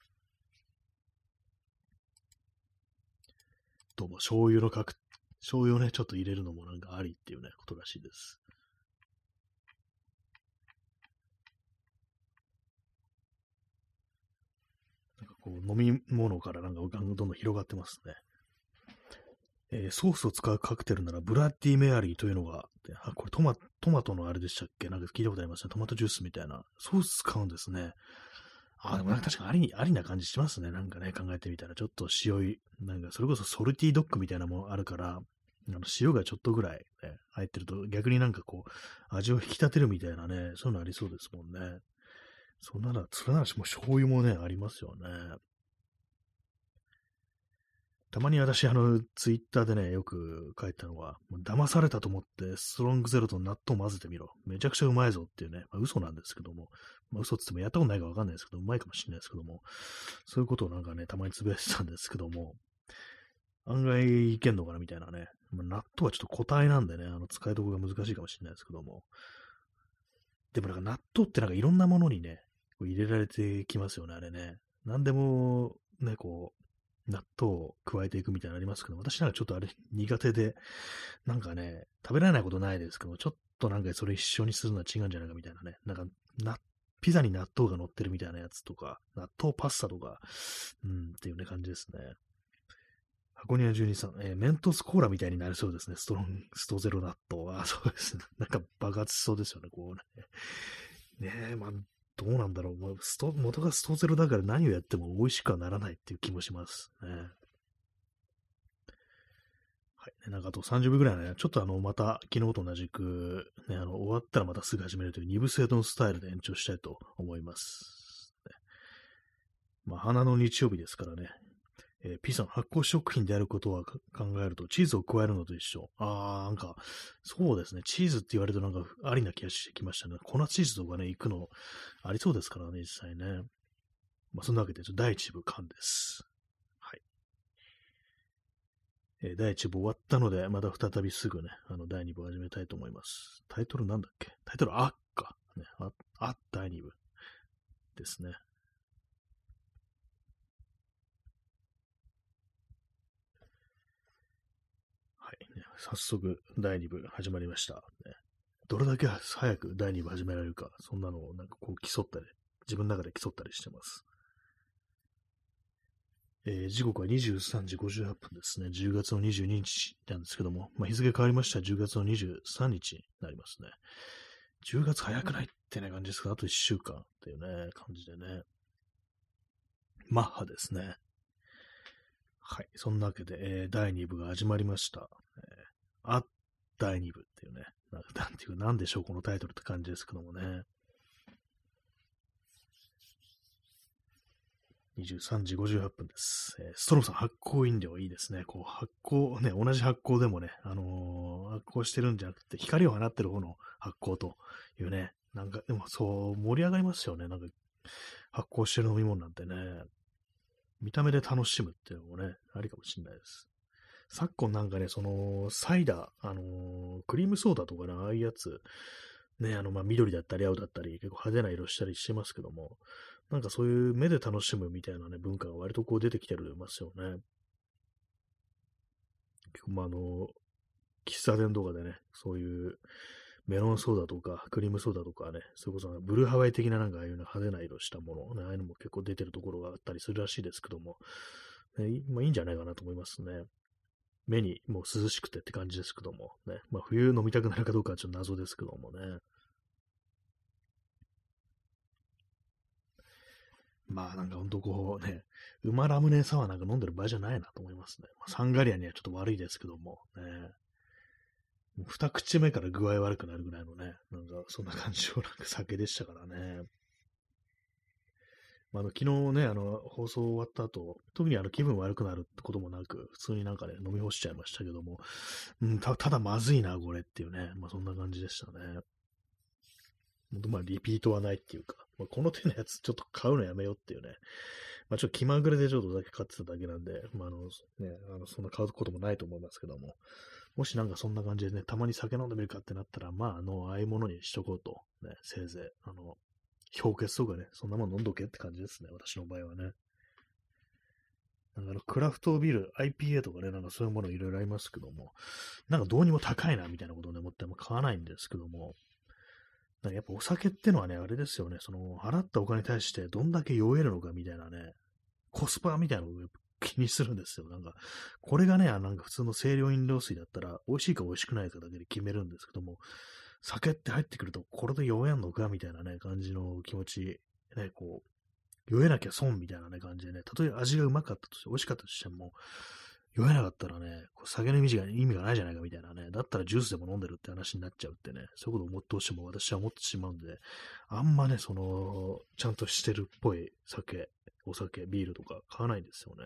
どうも、醤油のかく、醤油をね、ちょっと入れるのもなんかありっていうね、ことらしいです。なんかこう、飲み物からなんかどんどん広がってますね。えー、ソースを使うカクテルならブラッディメアリーというのが、あ、これトマトマトのあれでしたっけ？なんか聞いたことありますね。トマトジュースみたいな。ソース使うんですね。あ、でもなんか確かにありありな感じしますね。なんかね、考えてみたら。ちょっと塩い、なんかそれこそソルティドッグみたいなものあるから、あの塩がちょっとぐらい、ね、入ってると逆になんかこう、味を引き立てるみたいなね、そういうのありそうですもんね。そんなら、それならしも醤油もね、ありますよね。たまに私、あの、ツイッターでね、よく書いたのは、騙されたと思って、ストロングゼロと納豆混ぜてみろ。めちゃくちゃうまいぞっていうね、まあ、嘘なんですけども、まあ、嘘って言ってもやったことないかわかんないですけど、うまいかもしれないですけども、そういうことをなんかね、たまにつぶやいてたんですけども、案外いけんのかなみたいなね。まあ、納豆はちょっと固体なんでね、あの、使いどころが難しいかもしれないですけども。でもなんか納豆ってなんかいろんなものにね、こう入れられてきますよね、あれね。なんでも、ね、こう、納豆を加えていくみたいなのありますけど、私なんかちょっとあれ苦手で、なんかね、食べられないことないですけど、ちょっとなんかそれ一緒にするのは違うんじゃないかみたいなね、なんか、な、ピザに納豆が乗ってるみたいなやつとか、納豆パスタとか、うん、っていうね、感じですね。箱庭12さん、えー、メントスコーラみたいになりそうですね。ストロン、ストゼロ納豆は。そうですね。なんか爆発しそうですよね、こうね。ねえ、まあ、どうなんだろう。まあ、スト元がストゼロだから何をやっても美味しくはならないっていう気もしますね。はい。なんかあと30分ぐらいね、ちょっとあの、また昨日と同じく、ね、あの、終わったらまたすぐ始めるという二部制度のスタイルで延長したいと思います。まあ、花の日曜日ですからね、えー、P さん、発酵食品であることは考えると、チーズを加えるのと一緒。あー、なんか、そうですね。チーズって言われるとなんかありな気がしてきましたね。粉チーズとかね、行くのありそうですからね、実際ね。まあ、そんなわけで、第1部完です。はい。えー、第1部終わったので、また再びすぐね、あの、第2部始めたいと思います。タイトルなんだっけ？タイトル、あっか。ね、あ、あ、第2部ですね。早速第2部始まりました。ね、どれだけ早く第2部始められるか、そんなのをなんかこう競ったり、自分の中で競ったりしてます。えー、時刻は23時58分ですね。10月の22日なんですけども、まあ、日付変わりました10月の23日になりますね。10月早くないってね感じですが、あと1週間っていうね、感じでね。マッハですね。はい。そんなわけで、えー、第2部が始まりました。あ、第2部っていうね、なんていうか、なんでしょう、このタイトルって感じですけどもね。23時58分です。えー、ストロムさん、発酵飲料いいですね。こう、発酵、ね、同じ発酵でもね、あのー、発酵してるんじゃなくて、光を放ってる方の発酵というね、なんか、でもそう、盛り上がりますよね。なんか、発酵してる飲み物なんてね、見た目で楽しむっていうのもね、ありかもしれないです。昨今なんかね、その、サイダー、あのー、クリームソーダとかね、ああいうやつ、ね、あの、まあ、緑だったり青だったり、結構派手な色したりしてますけども、なんかそういう目で楽しむみたいなね、文化が割とこう出てきてるますよね。結構まあ、あの、喫茶店とかでね、そういうメロンソーダとか、クリームソーダとかね、それこそブルーハワイ的ななんかああいう派手な色したもの、ね、ああいうのも結構出てるところがあったりするらしいですけども、ね、まあいいんじゃないかなと思いますね。目にもう涼しくてって感じですけども、ね。まあ、冬飲みたくなるかどうかはちょっと謎ですけどもね。まあなんかほんとこうね、馬ラムネサワーなんか飲んでる場合じゃないなと思いますね。まあ、サンガリアにはちょっと悪いですけども、ね。もう二口目から具合悪くなるぐらいのね、なんかそんな感じのなんか酒でしたからね。まあ、の昨日ね、あの、放送終わった後、特にあの気分悪くなるってこともなく、普通になんかね、飲み干しちゃいましたけども、うん、たただまずいな、これっていうね、まあそんな感じでしたね。まあ、リピートはないっていうか、まあ、この手のやつちょっと買うのやめようっていうね。まあ、ちょっと気まぐれでちょっとだけ買ってただけなんで、まあ、あの、ね、あの、そんな買うこともないと思いますけども、もしなんかそんな感じでね、たまに酒飲んでみるかってなったら、まあ、あの、ああいうものにしとこうと、ね、せいぜい、あの、氷結とかね、そんなもん飲んどけって感じですね、私の場合はね。なんかあの、クラフトビール、IPA とかね、なんかそういうものいろいろありますけども、なんかどうにも高いな、みたいなことをね、思っても買わないんですけども、なんかやっぱお酒ってのはね、あれですよね、その、払ったお金に対してどんだけ酔えるのかみたいなね、コスパみたいなのを気にするんですよ。なんか、これがね、なんか普通の清涼飲料水だったら、美味しいか美味しくないかだけで決めるんですけども、酒って入ってくると、これで酔えんのかみたいなね、感じの気持ち、ね、こう、酔えなきゃ損みたいなね、感じでね、たとえ味がうまかったとして、美味しかったとしても、酔えなかったらね、こう酒の意味が意味がないじゃないかみたいなね、だったらジュースでも飲んでるって話になっちゃうってね、そういうことを思ってほしいも私は思ってしまうんで、あんまね、その、ちゃんとしてるっぽい酒、お酒、ビールとか買わないんですよね。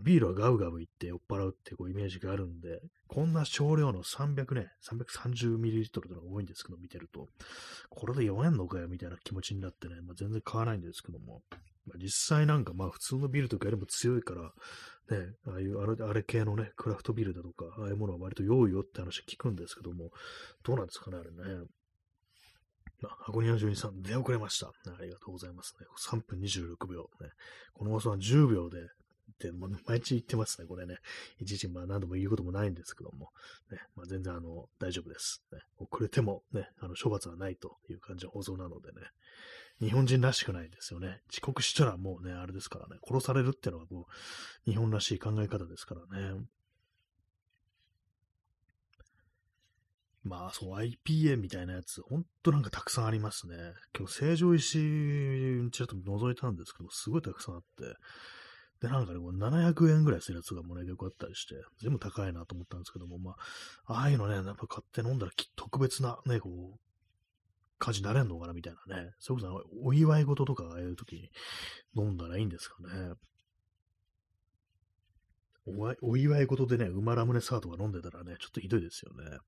ビールはガブガブいって酔っ払うってこうイメージがあるんで、こんな少量の300ね、330ml というのが多いんですけど、見てると、これで読めんのかよみたいな気持ちになってね、まあ、全然買わないんですけども、まあ、実際なんかまあ普通のビールとかよりも強いから、ね、ああいうあれあれ系のね、クラフトビールだとか、ああいうものは割と良いよって話聞くんですけども、どうなんですかね、あれね。あ、箱庭12さん、出遅れました。ありがとうございますね。3分26秒。ね、この放送は10秒でって、もう毎日言ってますね、これね。いちいちまあ何度も言うこともないんですけども、ね、まあ、全然あの、大丈夫です。ね、遅れてもね、あの、処罰はないという感じの放送なのでね、日本人らしくないですよね。遅刻したらもうね、あれですからね、殺されるっていうのはこう、日本らしい考え方ですからね。まあ、そう、IPA みたいなやつ、ほんとなんかたくさんありますね。今日、成城石、ちょっと覗いたんですけど、すごいたくさんあって、で、なんかね、こう700円ぐらいするやつがもうね、結構あったりして、全部高いなと思ったんですけども、まあ、ああいうのね、やっぱ買って飲んだら特別なね、こう、感じになれんのかなみたいなね。それこそお祝い事とかああいう時に飲んだらいいんですかね。お祝い事でね、馬ラムネサーとか飲んでたらね、ちょっとひどいですよね。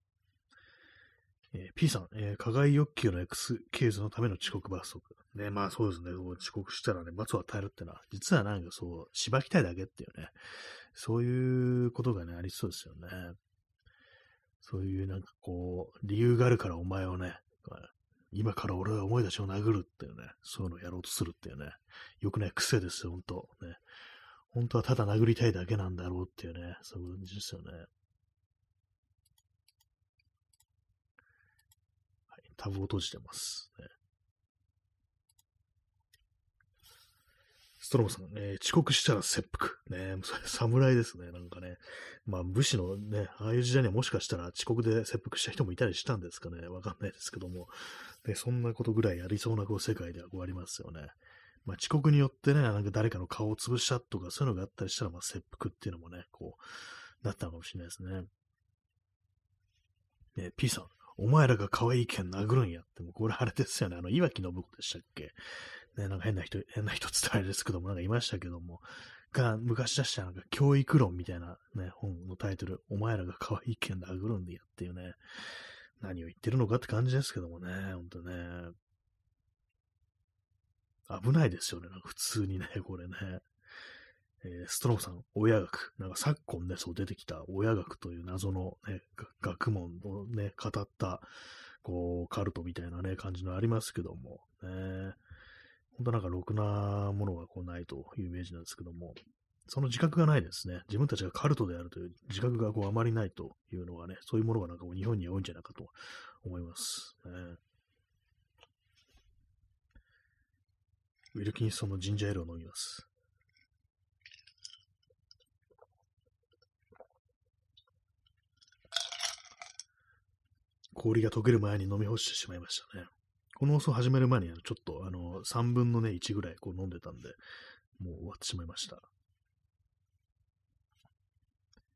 えー、P さん、えー、課外欲求の X ケースのための遅刻罰則。ね、まあそうですね、遅刻したらね、罰を与えるってのは、実はなんかそう、しばきたいだけっていうね、そういうことがね、ありそうですよね。そういうなんかこう、理由があるからお前をね、今から俺は思い出しを殴るっていうね、そういうのをやろうとするっていうね、よくね、癖ですよ、ほんと。ね。本当はただ殴りたいだけなんだろうっていうね、そういう感じですよね。はい、タブを閉じてます。ね、ストロムさん、えー、遅刻したら切腹。ね、それ侍ですね、なんかね。まあ、武士のね、ああいう時代にはもしかしたら遅刻で切腹した人もいたりしたんですかね、わかんないですけども。で、そんなことぐらいやりそうなこう世界ではこうありますよね。まあ、遅刻によってね、なんか誰かの顔を潰したとか、そういうのがあったりしたら、まあ、切腹っていうのもね、こう、なったのかもしれないですね。ね、P さん、お前らが可愛い剣殴るんやって、もうこれあれですよね、あの、岩木信子でしたっけ？ね、なんか変な人、変な人って言ったらあれですけども、なんかいましたけども、が、昔出したなんか教育論みたいなね、本のタイトル、お前らが可愛い剣殴るんでやっていうね、何を言ってるのかって感じですけどもね、ほんとね。危ないですよね、なんか普通にね、これね。えー、ストローさん、親学。なんか昨今ね、そう出てきた親学という謎のね、学問をね、語った、こう、カルトみたいなね、感じのありますけども、ね。本当なんかろくなものがこうないというイメージなんですけども、その自覚がないですね。自分たちがカルトであるという自覚がこうあまりないというのがね、そういうものがなんか日本に多いんじゃないかと思います。ね、ウィルキンソンのジンジャーエールを飲みます。氷が溶ける前に飲み干してしまいましたね。この放送始める前に、ちょっと、あの、3分のね、1ぐらいこう飲んでたんで、もう終わってしまいました。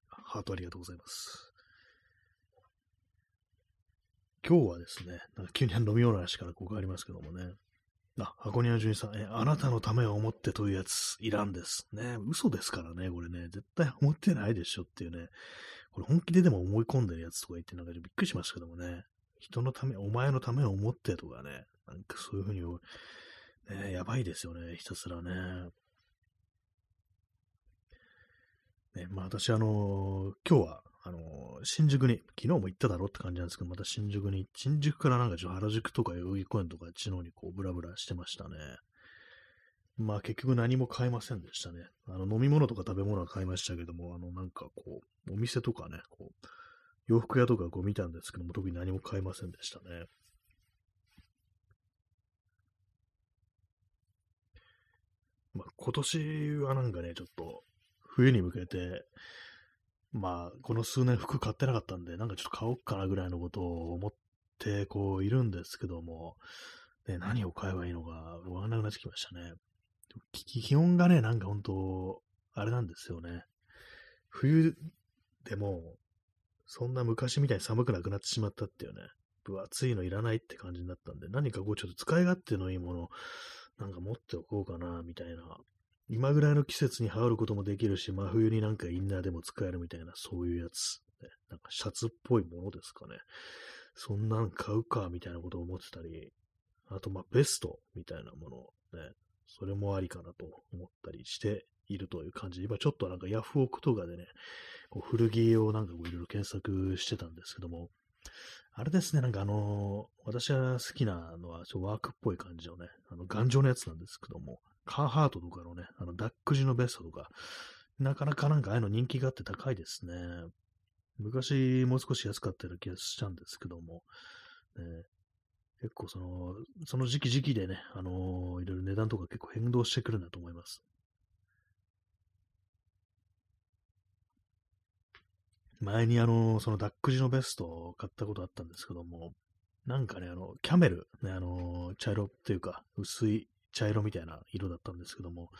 ハートありがとうございます。今日はですね、なんか急に飲み物の話からここありますけどもね。あ、箱庭純さん、え、あなたのためを思ってというやつ、いらんです。ね、嘘ですからね、これね、絶対思ってないでしょっていうね、これ本気ででも思い込んでるやつとか言って、なんかびっくりしましたけどもね、人のため、お前のためを思ってとかね、なんかそういうふうに、ね、やばいですよね、ひたすらね。ね、まあ私、あのー、今日は、あのー、新宿に、昨日も行っただろって感じなんですけど、また新宿に、新宿からなんかちょっと原宿とか代々木公園とか知能にこうブラブラしてましたね。まあ結局何も買えませんでしたね。あの飲み物とか食べ物は買いましたけども、あのなんかこう、店とかね、こう、洋服屋とかこう見たんですけども、特に何も買えませんでしたね。まあ今年はなんかね、ちょっと冬に向けて、まあ、この数年服買ってなかったんで、なんかちょっと買おうかなぐらいのことを思って、こう、いるんですけども、ね、何を買えばいいのか、わからなくなってきましたね。気温がね、なんか本当、あれなんですよね。冬でも、そんな昔みたいに寒くなくなってしまったっていうね、分厚いのいらないって感じになったんで、何かこうちょっと使い勝手のいいもの、なんか持っておこうかな、みたいな今ぐらいの季節に羽織ることもできるし、真冬になんかインナーでも使えるみたいな、そういうやつ。ね、なんかシャツっぽいものですかね。そんなん買うか、みたいなことを思ってたり、あと、まあ、ベストみたいなもの、ね、それもありかなと思ったりしているという感じで、今ちょっとなんかヤフオクとかでね、こう古着をなんかこういろいろ検索してたんですけども、あれですね、なんかあのー、私が好きなのは、ちょワークっぽい感じのね、あの、頑丈なやつなんですけども、カーハートとかのね、あの、ダックジのベストとか、なかなかなんかああいうの人気があって高いですね。昔もう少し安かったような気がしたんですけども、ね、結構その、その時期時期でね、あのー、いろいろ値段とか結構変動してくるんだと思います。前にあの、そのダックジのベストを買ったことあったんですけども、なんかね、あの、キャメル、ね、あの、茶色っていうか、薄い茶色みたいな色だったんですけども、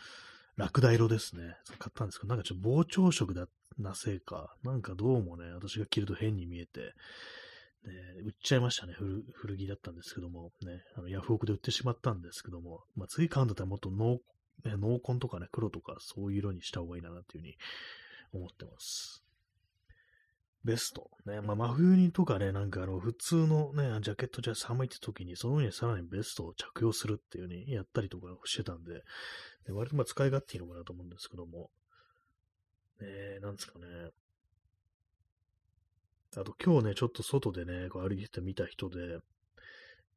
ラクダ色ですね。買ったんですけど、なんかちょっと膨張色だなせいか、なんかどうもね、私が着ると変に見えて、ね、売っちゃいましたね古。古着だったんですけども、ね、あのヤフオクで売ってしまったんですけども、まあ、次買うんだったらもっと濃、ね、濃紺とかね、黒とかそういう色にした方がいいなっていうふうに思ってます。ベスト。ね。まあ、真冬にとかね、なんかあの、普通のね、ジャケットじゃ寒いって時に、その上にさらにベストを着用するっていう風にやったりとかしてたんで、で割とまあ使い勝手いいのかなと思うんですけども、ね、なんですかね。あと今日ね、ちょっと外でね、こう歩いてて見た人で、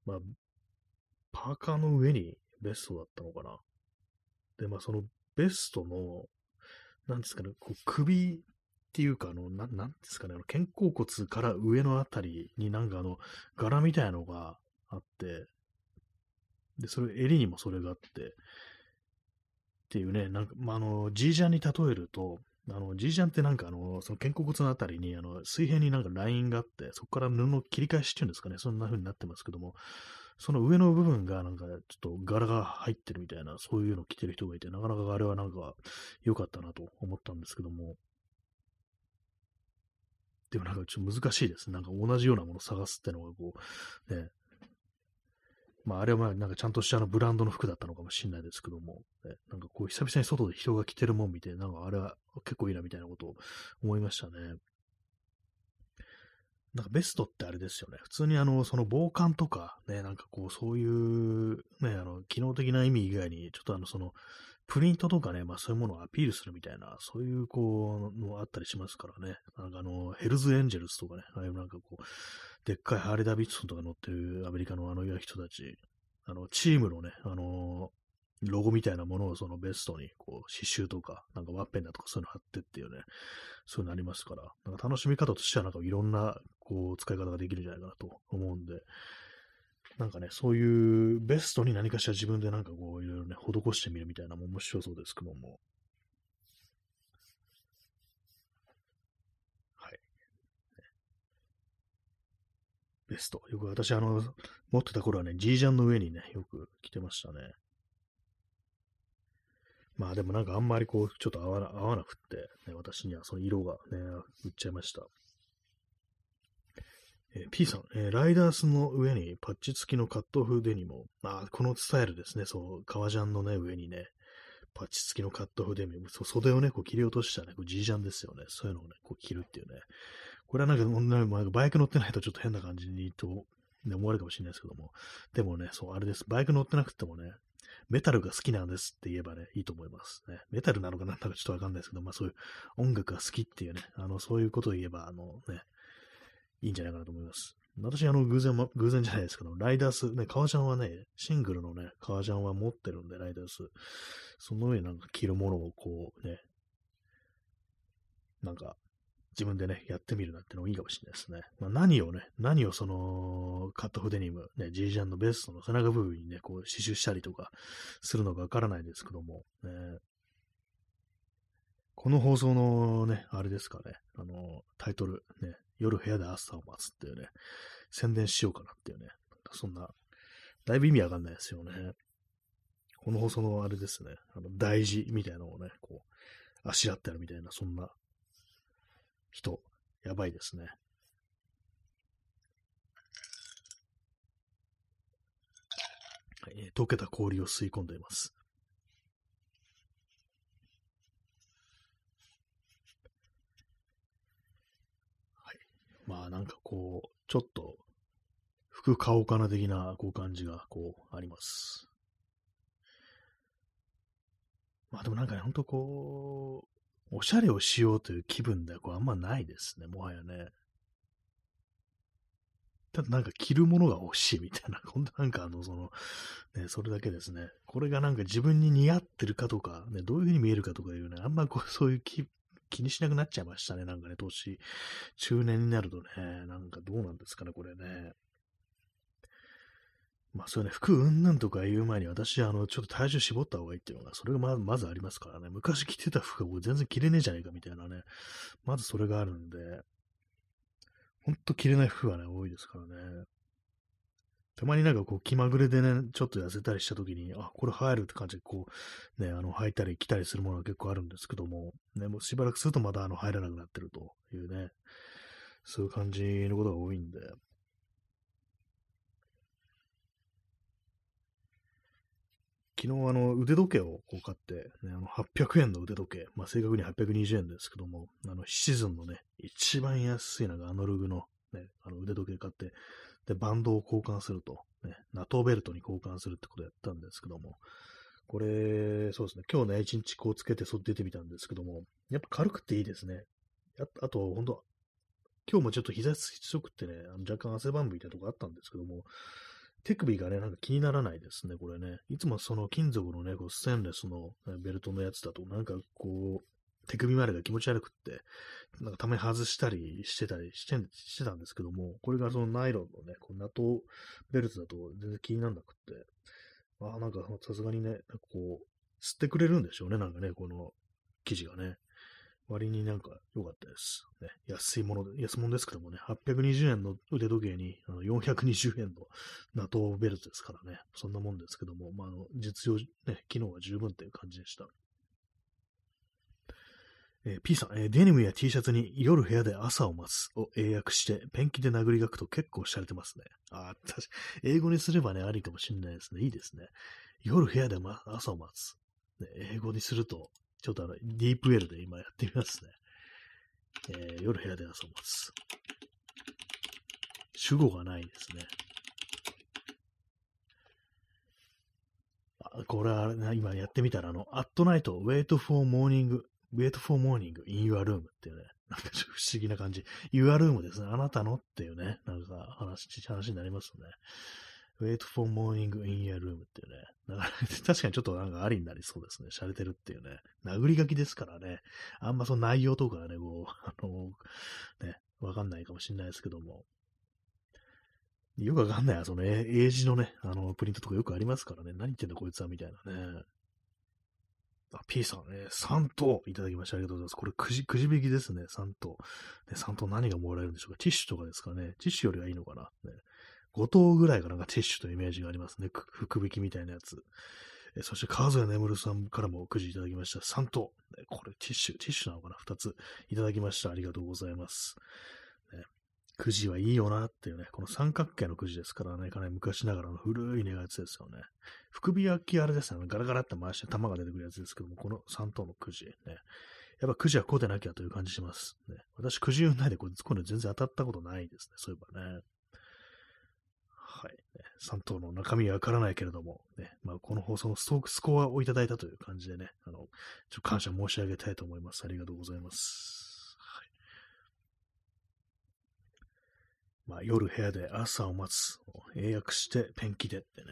まあ、パーカーの上にベストだったのかな。で、まあそのベストの、なんですかね、こう首っていうか、あの、ななんですかね、あの肩甲骨から上のあたりになんかあの、柄みたいなのがあって、で、それ、襟にもそれがあって、っていうね、なんか、まあ、あの、ジージャンに例えると、あの、ジージャンってなんかあの、その肩甲骨のあたりに、あの、水平になんかラインがあって、そこから布の切り返しっていうんですかね、そんな風になってますけども、その上の部分がなんかちょっと柄が入ってるみたいな、そういうのを着てる人がいて、なかなかあれはなんか良かったなと思ったんですけども、でもなんかちょっと難しいです。なんか同じようなものを探すってのがこう、ね。まああれはまあなんかちゃんとしたのブランドの服だったのかもしれないですけども、ね、なんかこう久々に外で人が着てるもん見て、なんかあれは結構いいなみたいなことを思いましたね。なんかベストってあれですよね。普通にあの、その防寒とか、ね、なんかこう、そういう、ね、あの、機能的な意味以外に、ちょっとあの、その、プリントとかね、まあそういうものをアピールするみたいな、そういうこう、のあったりしますからね。なんかあの、ヘルズエンジェルスとかね、ああいうなんかこう、でっかいハーレー・ダビッドソンとか乗ってるアメリカのあの人たち、あの、チームのね、あの、ロゴみたいなものをそのベストに、こう、刺繍とか、なんかワッペンだとかそういうの貼ってっていうね、そういうのありますから、なんか楽しみ方としてはなんかいろんな、こう、使い方ができるんじゃないかなと思うんで、なんかね、そういうベストに何かしら自分でなんかこう、いろいろね、施してみるみたいなも面白そうですけども。はい。ベスト。よく私、あの、持ってた頃はね、G ジャンの上にね、よく着てましたね。まあでもなんかあんまりこう、ちょっと合わな合わなくって、ね、私にはその色がね、売っちゃいました。えー、P さん、えー、ライダースの上にパッチ付きのカット風デニム。あ、このスタイルですね。そう、革ジャンのね、上にね、パッチ付きのカット風デニム。そう袖をね、こう切り落としたね、こう G ジャンですよね。そういうのをね、こう着るっていうね。これはなんか、なんかバイク乗ってないとちょっと変な感じにと、ね、思われるかもしれないですけども。でもね、そう、あれです。バイク乗ってなくてもね、メタルが好きなんですって言えばね、いいと思いますね。メタルなのかなんだかちょっとわかんないですけど、まあそういう音楽が好きっていうね、あの、そういうことを言えば、あのね、いいんじゃないかなと思います。私、あの、偶然、偶然じゃないですけど、ライダース、ね、革ジャンはね、シングルのね、革ジャンは持ってるんで、ライダース。その上になんか着るものをこうね、なんか、自分でね、やってみるなんてのもいいかもしれないですね。まあ、何をね、何をその、カットフデニム、ね、G ジャンのベストの背中部分にね、こう、刺繍したりとかするのかわからないですけども、ね、この放送のね、あれですかね、あの、タイトル、ね、夜部屋で朝を待つっていうね、宣伝しようかなっていうね、そんな、だいぶ意味わかんないですよね。この放送のあれですね、あの大事みたいなのをね、こう、あしらってるみたいな、そんな人、やばいですね。はい、溶けた氷を吸い込んでいます。まあなんかこう、ちょっと、服買おうかな的なこう感じがこうあります。まあでもなんかね、ほんとこう、おしゃれをしようという気分ではこうあんまないですね、もはやね。ただなんか着るものが欲しいみたいな、ほんとなんかあの、その、ね、それだけですね。これがなんか自分に似合ってるかとか、ね、どういう風に見えるかとかいうね、あんまこう、そういう気にしなくなっちゃいましたね。なんかね、年、中年になるとね、なんかどうなんですかね、これね。まあ、そうね、服うんなんとか言う前に私、あの、ちょっと体重絞った方がいいっていうのが、それがまずまずありますからね。昔着てた服が全然着れねえじゃねえかみたいなね。まずそれがあるんで、ほんと着れない服がね、多いですからね。たまになんかこう気まぐれでね、ちょっと痩せたりした時に、あ、これ入るって感じでこう、ね、あの、履いたり着たりするものが結構あるんですけども、ね、もうしばらくするとまたあの、入らなくなってるというね、そういう感じのことが多いんで、昨日あの腕時計をこう買って、ね、あの800円の腕時計、まあ、正確に820円ですけども、あのシーズンのね、一番安いなんかアナログの,、ね、あの腕時計買って、で、バンドを交換すると、ね、ナトーベルトに交換するってことをやったんですけども、これ、そうですね、今日ね、一日こうつけて外出てみたんですけども、やっぱ軽くていいですね。ああと、本当今日もちょっと日差し強くってね、あの若干汗ばむみたいなとこあったんですけども、手首がね、なんか気にならないですね、これね。いつもその金属のね、こうステンレスのベルトのやつだと、なんかこう、手首周りが気持ち悪くって、なんかたまに外したりしてたりしてしてたんですけども、これがそのナイロンのね、こうナトベルトだと全然気にならなくって、ああ、なんかさすがにね、なんかこう、吸ってくれるんでしょうね、なんかね、この生地がね。割になんか良かったです。ね、安いもので、安物ですけどもね、820円の腕時計にあの420円のナトベルトですからね、そんなもんですけども、まあ、実用、ね、機能は十分っていう感じでした。えー、P さん、えー、デニムや T シャツに夜部屋で朝を待つを英訳して、ペンキで殴り書くと結構洒落てますね。ああ確か英語にすればね、ありかもしんないですね。いいですね。夜部屋で、ま、朝を待つ。ね、英語にすると、ちょっとあの、ディープエルで今やってみますね。えー、夜部屋で遊ます。主語がないですね。あこれは、今やってみたら、あの、at night, wait for morning, wait for morning in your room っていうね、なんか不思議な感じ。your room ですね。あなたのっていうね、なんか話、話になりますね。wait for morning in your room っていうね。だから 確かにちょっとなんかありになりそうですね。洒落てるっていうね。殴り書きですからね。あんまその内容とかね、こう、あの、ね、わかんないかもしれないですけども。よくわかんない。その英字のね、あの、プリントとかよくありますからね。何言ってんだこいつは、みたいなね。あ、P さん、ね、3等いただきましてありがとうございます。これくじ、くじ引きですね、3等。ね、3等何がもらえるんでしょうか？ティッシュとかですかね。ティッシュよりはいいのかな？ね、5頭ぐらいがなんかティッシュというイメージがありますね。福引きみたいなやつ。えそして、川添眠さんからもくじいただきました。3頭。これティッシュ、ティッシュなのかな ?2 ついただきました。ありがとうございます。ね、くじはいいよなっていうね、この三角形のくじですからね、かなり昔ながらの古いねやつですよね。福引きあれですね。ガラガラって回して玉が出てくるやつですけども、この3頭のくじ、ね。やっぱくじはこうでなきゃという感じします。ね、私、くじ運ないでこれ、今度全然当たったことないですね。そういえばね。はい。3頭の中身はわからないけれども、ね、まあ、この放送のストークスコアをいただいたという感じでね、あの、ちょっと感謝申し上げたいと思います。ありがとうございます。まあ、夜部屋で朝を待つ。英訳してペンキでってね。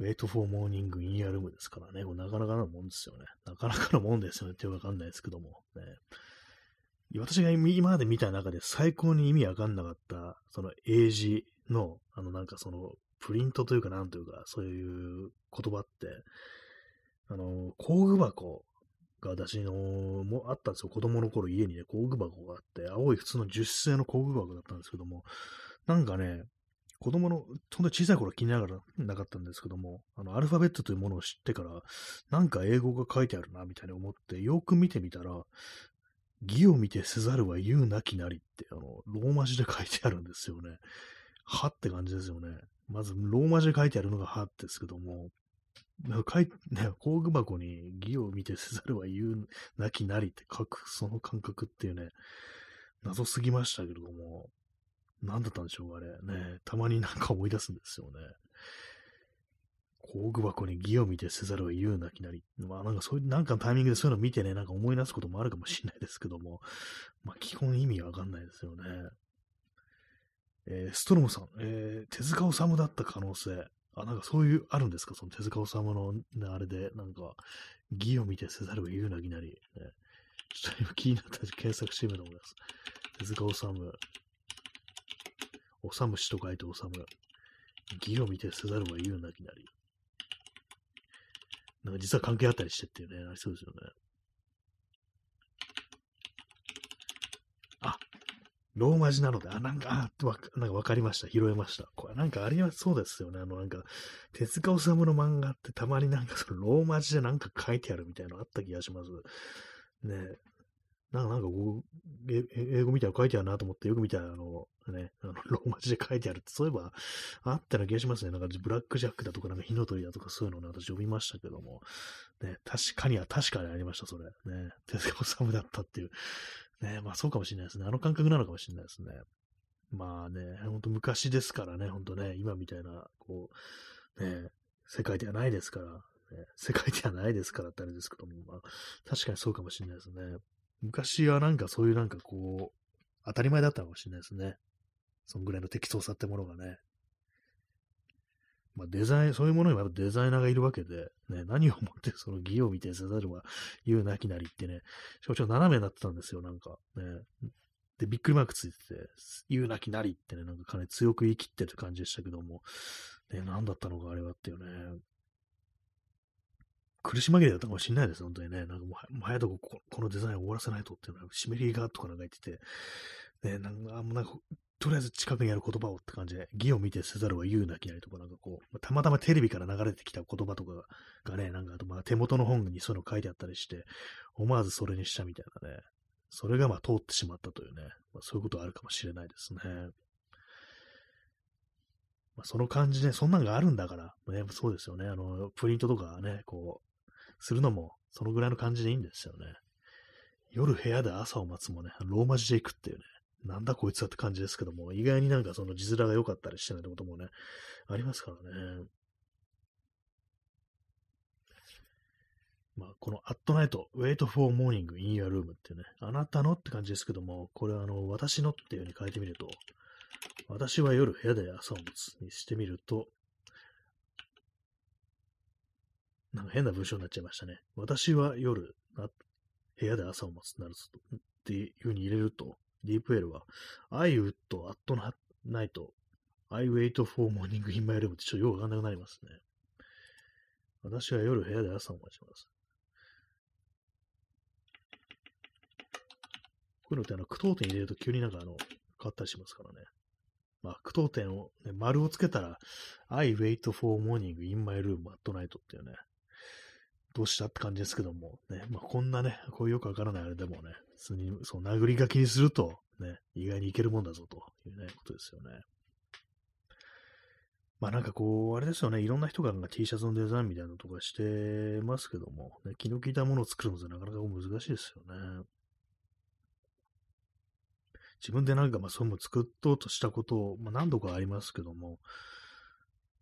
Wait for morning in your room ですからね。これなかなかのもんですよね。なかなかのもんですよねってわかんないですけども。ね。私が今まで見た中で最高に意味わかんなかった、その英字の、あのなんかその、プリントというかなんというか、そういう言葉って、あの、工具箱が私のもあったんですよ。子供の頃家にね、工具箱があって、青い普通の樹脂製の工具箱だったんですけども、なんかね、子供の、ほんと小さい頃は気にながらなかったんですけども、あの、アルファベットというものを知ってから、なんか英語が書いてあるな、みたいに思って、よく見てみたら、義を見てせざるは言うなきなりって、あの、ローマ字で書いてあるんですよね。はって感じですよね。まず、ローマ字で書いてあるのがはですけども、書いね、工具箱に義を見てせざるは言うなきなりって書く、その感覚っていうね、謎すぎましたけれども、何だったんでしょうかね。ね、たまになんか思い出すんですよね。工具箱に義を見てせざるを言うなきなり。まあなんかそういう、なんかのタイミングでそういうの見てね、なんか思い出すこともあるかもしれないですけども、まあ基本意味わかんないですよね。えー、ストロムさん、えー、手塚治虫だった可能性。あ、なんかそういう、あるんですか？その手塚治虫の、ね、あれで、なんか、義を見てせざるを言うなきなり。ね、ちょっと今気になったし検索してみようと思います。手塚治虫。おさむしと書いておさむ。義を見てせざるを言うなきなり。なんか実は関係あったりしてっていうね、ありそうですよね。あ、ローマ字なので、あ、なんか、あ、わなんかわかりました。拾えました。これなんかありますそうですよね。あの、なんか、手塚治虫の漫画ってたまになんかそのローマ字でなんか書いてあるみたいなのあった気がします。ねなんか、なんかこう、英語みたいなの書いてあるなと思って、よく見たら、あの、ね、あの、ローマ字で書いてあるって、そういえば、あったような気がしますね。なんか、ブラックジャックだとか、なんか、火の鳥だとか、そういうのを、ね、私読みましたけども、ね、確かには、確かにありました、それ。ね、手塚治虫だったっていう。ね、まあ、そうかもしれないですね。あの感覚なのかもしれないですね。まあね、ほんと昔ですからね、ほんとね、今みたいな、こう、ね、世界ではないですから、ね、世界ではないですからってあれですけども、まあ、確かにそうかもしれないですね。昔はなんかそういうなんかこう、当たり前だったかもしれないですね。そんぐらいの適当さってものがね。まあデザイン、そういうものにもやっぱデザイナーがいるわけで、ね、何をもってその義を見てせざるは言うなきなりってね、しかもちょっと斜めになってたんですよ、なんか。ね。で、びっくりマークついてて、言うなきなりってね、なんかかなり強く言い切ってる感じでしたけども、ね、何だったのかあれはっていうね。苦し紛れだったかもしれないです、本当にね。なんかもう、早くここのデザインを終わらせないとっていうのは、湿りがとかなんか言ってて、ね、なんか、なんかとりあえず近くにある言葉をって感じで、義を見てせざるは言うなきなりとか、なんかこう、たまたまテレビから流れてきた言葉とかがね、なんかあとまあ手元の本にそういうの書いてあったりして、思わずそれにしたみたいなね、それがまあ通ってしまったというね、まあ、そういうことあるかもしれないですね。まあ、その感じで、そんなんがあるんだから、ね、そうですよね。あの、プリントとかね、こう、するのも、そのぐらいの感じでいいんですよね。夜部屋で朝を待つもね、ローマ字で行くっていうね、なんだこいつはって感じですけども、意外になんかその字面が良かったりしてないってこともね、ありますからね。まあ、この At Night, Wait for Morning in Your Room ってね、あなたのって感じですけども、これはあの、私のっていう風に書いてみると、私は夜部屋で朝を待つにしてみると、なんか変な文章になっちゃいましたね。私は夜、部屋で朝を待つなると、っていう風に入れると、DeepL は、I would at night, I wait for morning in my room ってちょっとよくわかんなくなりますね。私は夜部屋で朝を待ちます。こういうのってあの、句読点入れると急になんかあの、変わったりしますからね。まあ、句読点を、ね、丸をつけたら、I wait for morning in my room at night っていうね、どうしたって感じですけども、ね、まあ、こんなね、こういうよくわからないあれでもね、普通にそう殴り書きにすると、ね、意外にいけるもんだぞというね、ことですよね。まあなんかこう、あれですよね、いろんな人がなんか T シャツのデザインみたいなのとかしてますけども、ね、気の利いたものを作るのってなかなか難しいですよね。自分でなんかまあそういうの作っとうとしたこと、まあ何度かありますけども、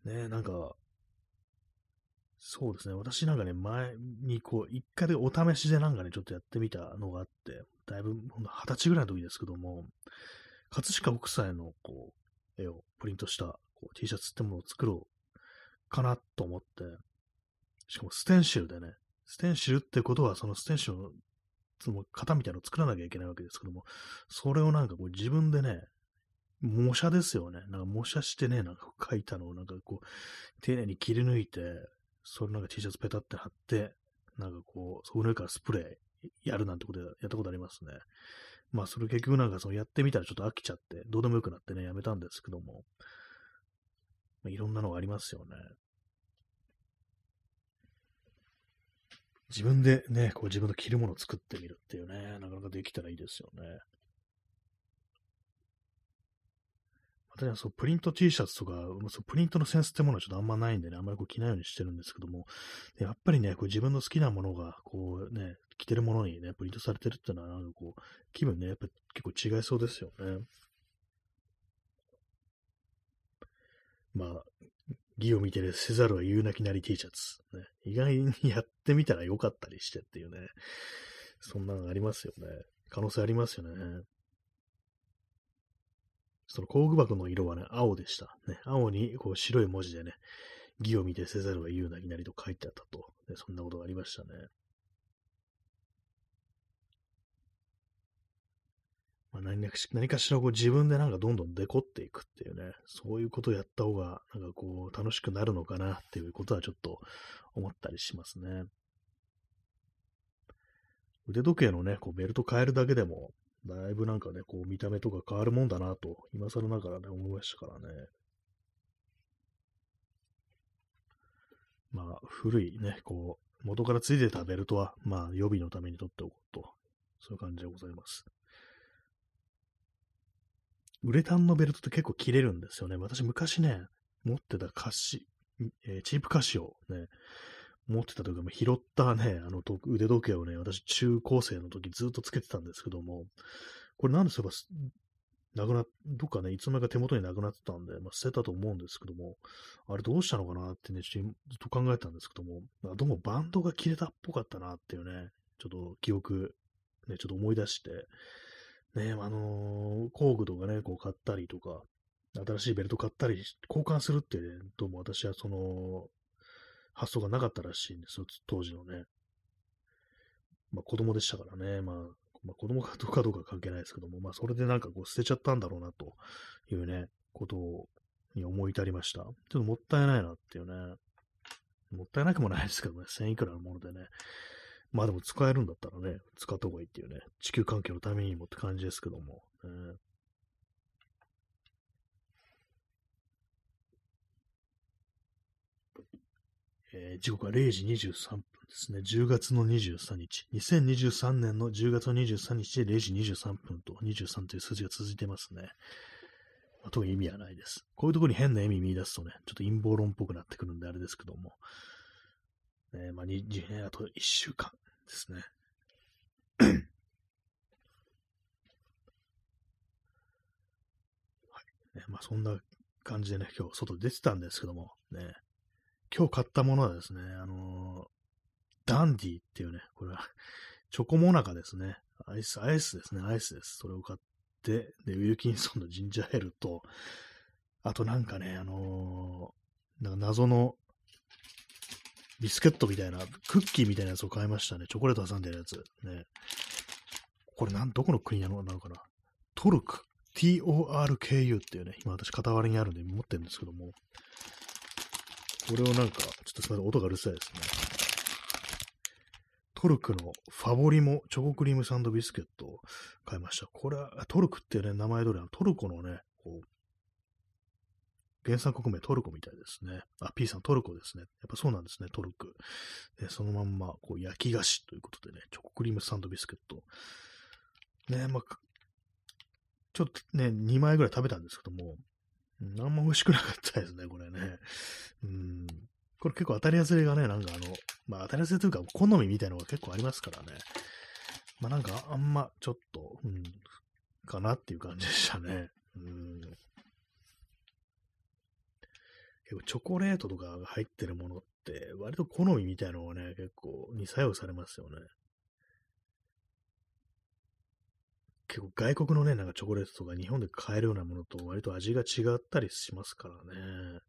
ね、なんか、そうですね。私なんかね、前にこう、一回でお試しでなんかね、ちょっとやってみたのがあって、だいぶ、二十歳ぐらいの時ですけども、葛飾北斎のこう、絵をプリントしたこう T シャツってものを作ろうかなと思って、しかもステンシルでね、ステンシルってことは、そのステンシルのその型みたいなのを作らなきゃいけないわけですけども、それをなんかこう自分でね、模写ですよね。なんか模写してね、なんか書いたのをなんかこう、丁寧に切り抜いて、それなんか T シャツペタって貼って、なんかこう、そこの上からスプレーやるなんてことやったことありますね。まあそれ結局なんかそのやってみたらちょっと飽きちゃって、どうでもよくなってね、やめたんですけども、まあ、いろんなのがありますよね。自分でね、こう自分の着るものを作ってみるっていうね、なかなかできたらいいですよね。私はそうプリント T シャツとか、そうプリントのセンスってものはちょっとあんまないんでね、あんまりこう着ないようにしてるんですけども、やっぱりね、こう自分の好きなものが、こうね、着てるものにね、プリントされてるっていうのは、なんかこう、気分ね、やっぱ結構違いそうですよね。まあ、義を見てるせざるは言うなきなり T シャツ、ね。意外にやってみたらよかったりしてっていうね。そんなのありますよね。可能性ありますよね。その工具箱の色はね、青でした。ね、青にこう白い文字でね、義を見てせざるは言うなきなりと書いてあったと。ね、そんなことがありましたね。まあ、何かし何かしらこう自分でなんかどんどんデコっていくっていうね、そういうことをやった方が、なんかこう、楽しくなるのかなっていうことはちょっと思ったりしますね。腕時計のね、こうベルト変えるだけでも、だいぶなんかね、こう見た目とか変わるもんだなと、今更ながらね、思いましたからね。まあ、古いね、こう、元からついてたベルトは、まあ、予備のために取っておこうとそういう感じでございます。ウレタンのベルトって結構切れるんですよね。私昔ね、持ってた歌詞、えー、チープ歌詞をね、持ってたというか、拾ったね、あの腕時計をね、私中高生の時ずっとつけてたんですけども、これなんでそういえば、なくな、どっかね、いつの間にか手元になくなってたんで、まあ、捨てたと思うんですけども、あれどうしたのかなってね、ちょっと考えたんですけども、どうもバンドが切れたっぽかったなっていうね、ちょっと記憶、ね、ちょっと思い出して、ね、あのー、工具とかね、こう買ったりとか、新しいベルト買ったり、交換するって、どうも私はその、発想がなかったらしいんですよ、当時のね。まあ子供でしたからね、まあ、まあ、子供かどうかどうか関係ないですけども、まあそれでなんかこう捨てちゃったんだろうなというね、ことをに思い至りました。ちょっともったいないなっていうね。もったいなくもないですけどね、1000いくらのものでね。まあでも使えるんだったらね、使った方がいいっていうね、地球環境のためにもって感じですけども。ね、えー、時刻は0時23分ですね。10月の23日。2023年の10月の23日で0時23分と23という数字が続いてますね。まあ、特に意味はないです。こういうところに変な意味見出すとね、ちょっと陰謀論っぽくなってくるんであれですけども。ね、まあ、ね、あと1週間ですね。はい。ね、まあ、そんな感じでね、今日外出てたんですけども、ね、今日買ったものはですね、あのー、ダンディっていうね、これは チョコモナカですね。アイス、アイスですね、アイスです。それを買って、で、ウィルキンソンのジンジャーエールと、あとなんかね、あのー、なんか謎のビスケットみたいな、クッキーみたいなやつを買いましたね。チョコレート挟んでるやつ。ね。これなん、どこの国なのなのかなトルク。T-O-R-K-U っていうね、今私片割りにあるんで持ってるんですけども、これをなんか、ちょっとすみません、音がうるさいですね。トルクのファボリモチョコクリームサンドビスケットを買いました。これは、トルクってね、名前通り、トルコのね、こう、原産国名トルコみたいですね。あ、P さんトルコですね。やっぱそうなんですね、トルク。でそのまんま、こう、焼き菓子ということでね、チョコクリームサンドビスケット。ね、まあ、ちょっとね、2枚ぐらい食べたんですけども、あんま美味しくなかったですね、これね。うん。これ結構当たり外れがね、なんかあの、まあ当たり外れというか、好みみたいなのが結構ありますからね。まあなんかあんまちょっと、うん、かなっていう感じでしたね。うん。結構チョコレートとかが入ってるものって、割と好みみたいなのがね、結構に作用されますよね。結構外国のね、なんかチョコレートとか日本で買えるようなものと割と味が違ったりしますからね。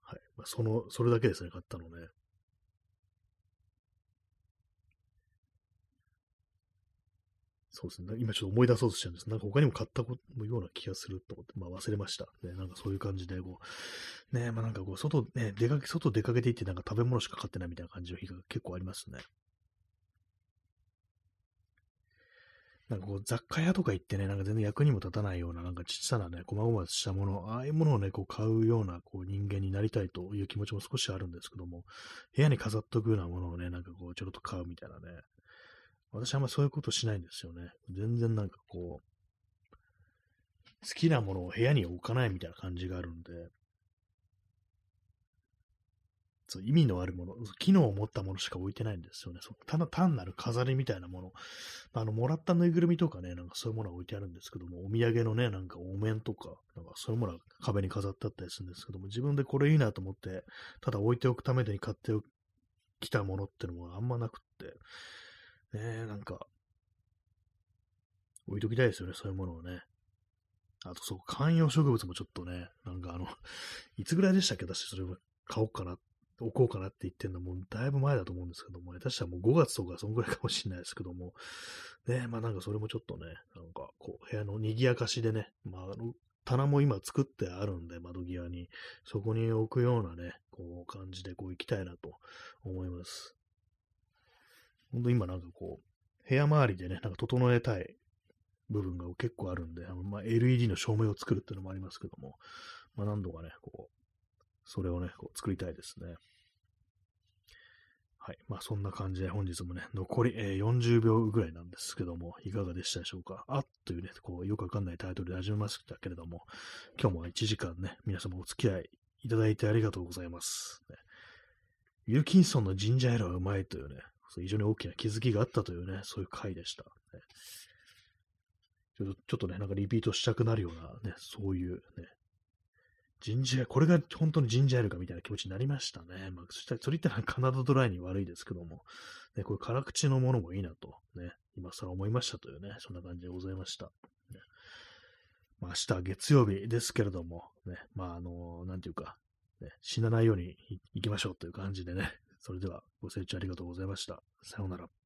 はい。まあ、その、それだけですね、買ったのね。そうですね。今ちょっと思い出そうとしてるんです。なんか他にも買ったような気がすると思って、まあ忘れました。ね、なんかそういう感じで、こう、ね、まあなんかこう、外、ね、出かけ、外出かけていってなんか食べ物しか買ってないみたいな感じの日が結構ありますね。なんかこう雑貨屋とか行ってね、なんか全然役にも立たないような、なんかちっさなね、細々したもの、ああいうものをね、こう買うようなこう人間になりたいという気持ちも少しあるんですけども、部屋に飾っとくようなものをね、なんかこうちょろっと買うみたいなね、私はあんまそういうことしないんですよね。全然なんかこう、好きなものを部屋に置かないみたいな感じがあるんで、そう意味のあるもの、機能を持ったものしか置いてないんですよね。そただ単なる飾りみたいなもの。あの、もらったぬいぐるみとかね、なんかそういうものが置いてあるんですけども、お土産のね、なんかお面とか、なんかそういうものが壁に飾ってあったりするんですけども、自分でこれいいなと思って、ただ置いておくために買ってきたものってのはあんまなくって、ねなんか、置いときたいですよね、そういうものをね。あとそう、観葉植物もちょっとね、なんかあの、いつぐらいでしたっけ？私それを買おうかなっ置こうかなって言ってるのもだいぶ前だと思うんですけども、下手したらもう5月とかそんぐらいかもしれないですけども、ね、まあなんかそれもちょっとね、なんかこう部屋の賑やかしでね、まあ棚も今作ってあるんで、窓際に、そこに置くようなね、こう感じでこう行きたいなと思います。ほんと今なんかこう、部屋周りでね、なんか整えたい部分が結構あるんで、あのまあ、LED の照明を作るっていうのもありますけども、まあ、何度かね、こう、それをね、こう作りたいですね。はい。まあそんな感じで本日もね、残り、えー、40秒ぐらいなんですけども、いかがでしたでしょうか？あっというね、こう、よくわかんないタイトルで始めましたけれども、今日も1時間ね、皆様お付き合いいただいてありがとうございます。ね、ウィルキンソンのジンジャーエールはうまいというね、非常に大きな気づきがあったというね、そういう回でした。ね、ちょっとちょっとね、なんかリピートしたくなるようなね、そういうね、ジンジャー、これが本当にジンジャーエールかみたいな気持ちになりましたね。まあ、そしたら、それ言ったらカナダドライに悪いですけども、ね、こういう辛口のものもいいなと、ね、今更思いましたというね、そんな感じでございました。ね、まあ、明日月曜日ですけれども、ね、まあ、あのー、なんていうか、ね、死なないように行きましょうという感じでね、それではご清聴ありがとうございました。さようなら。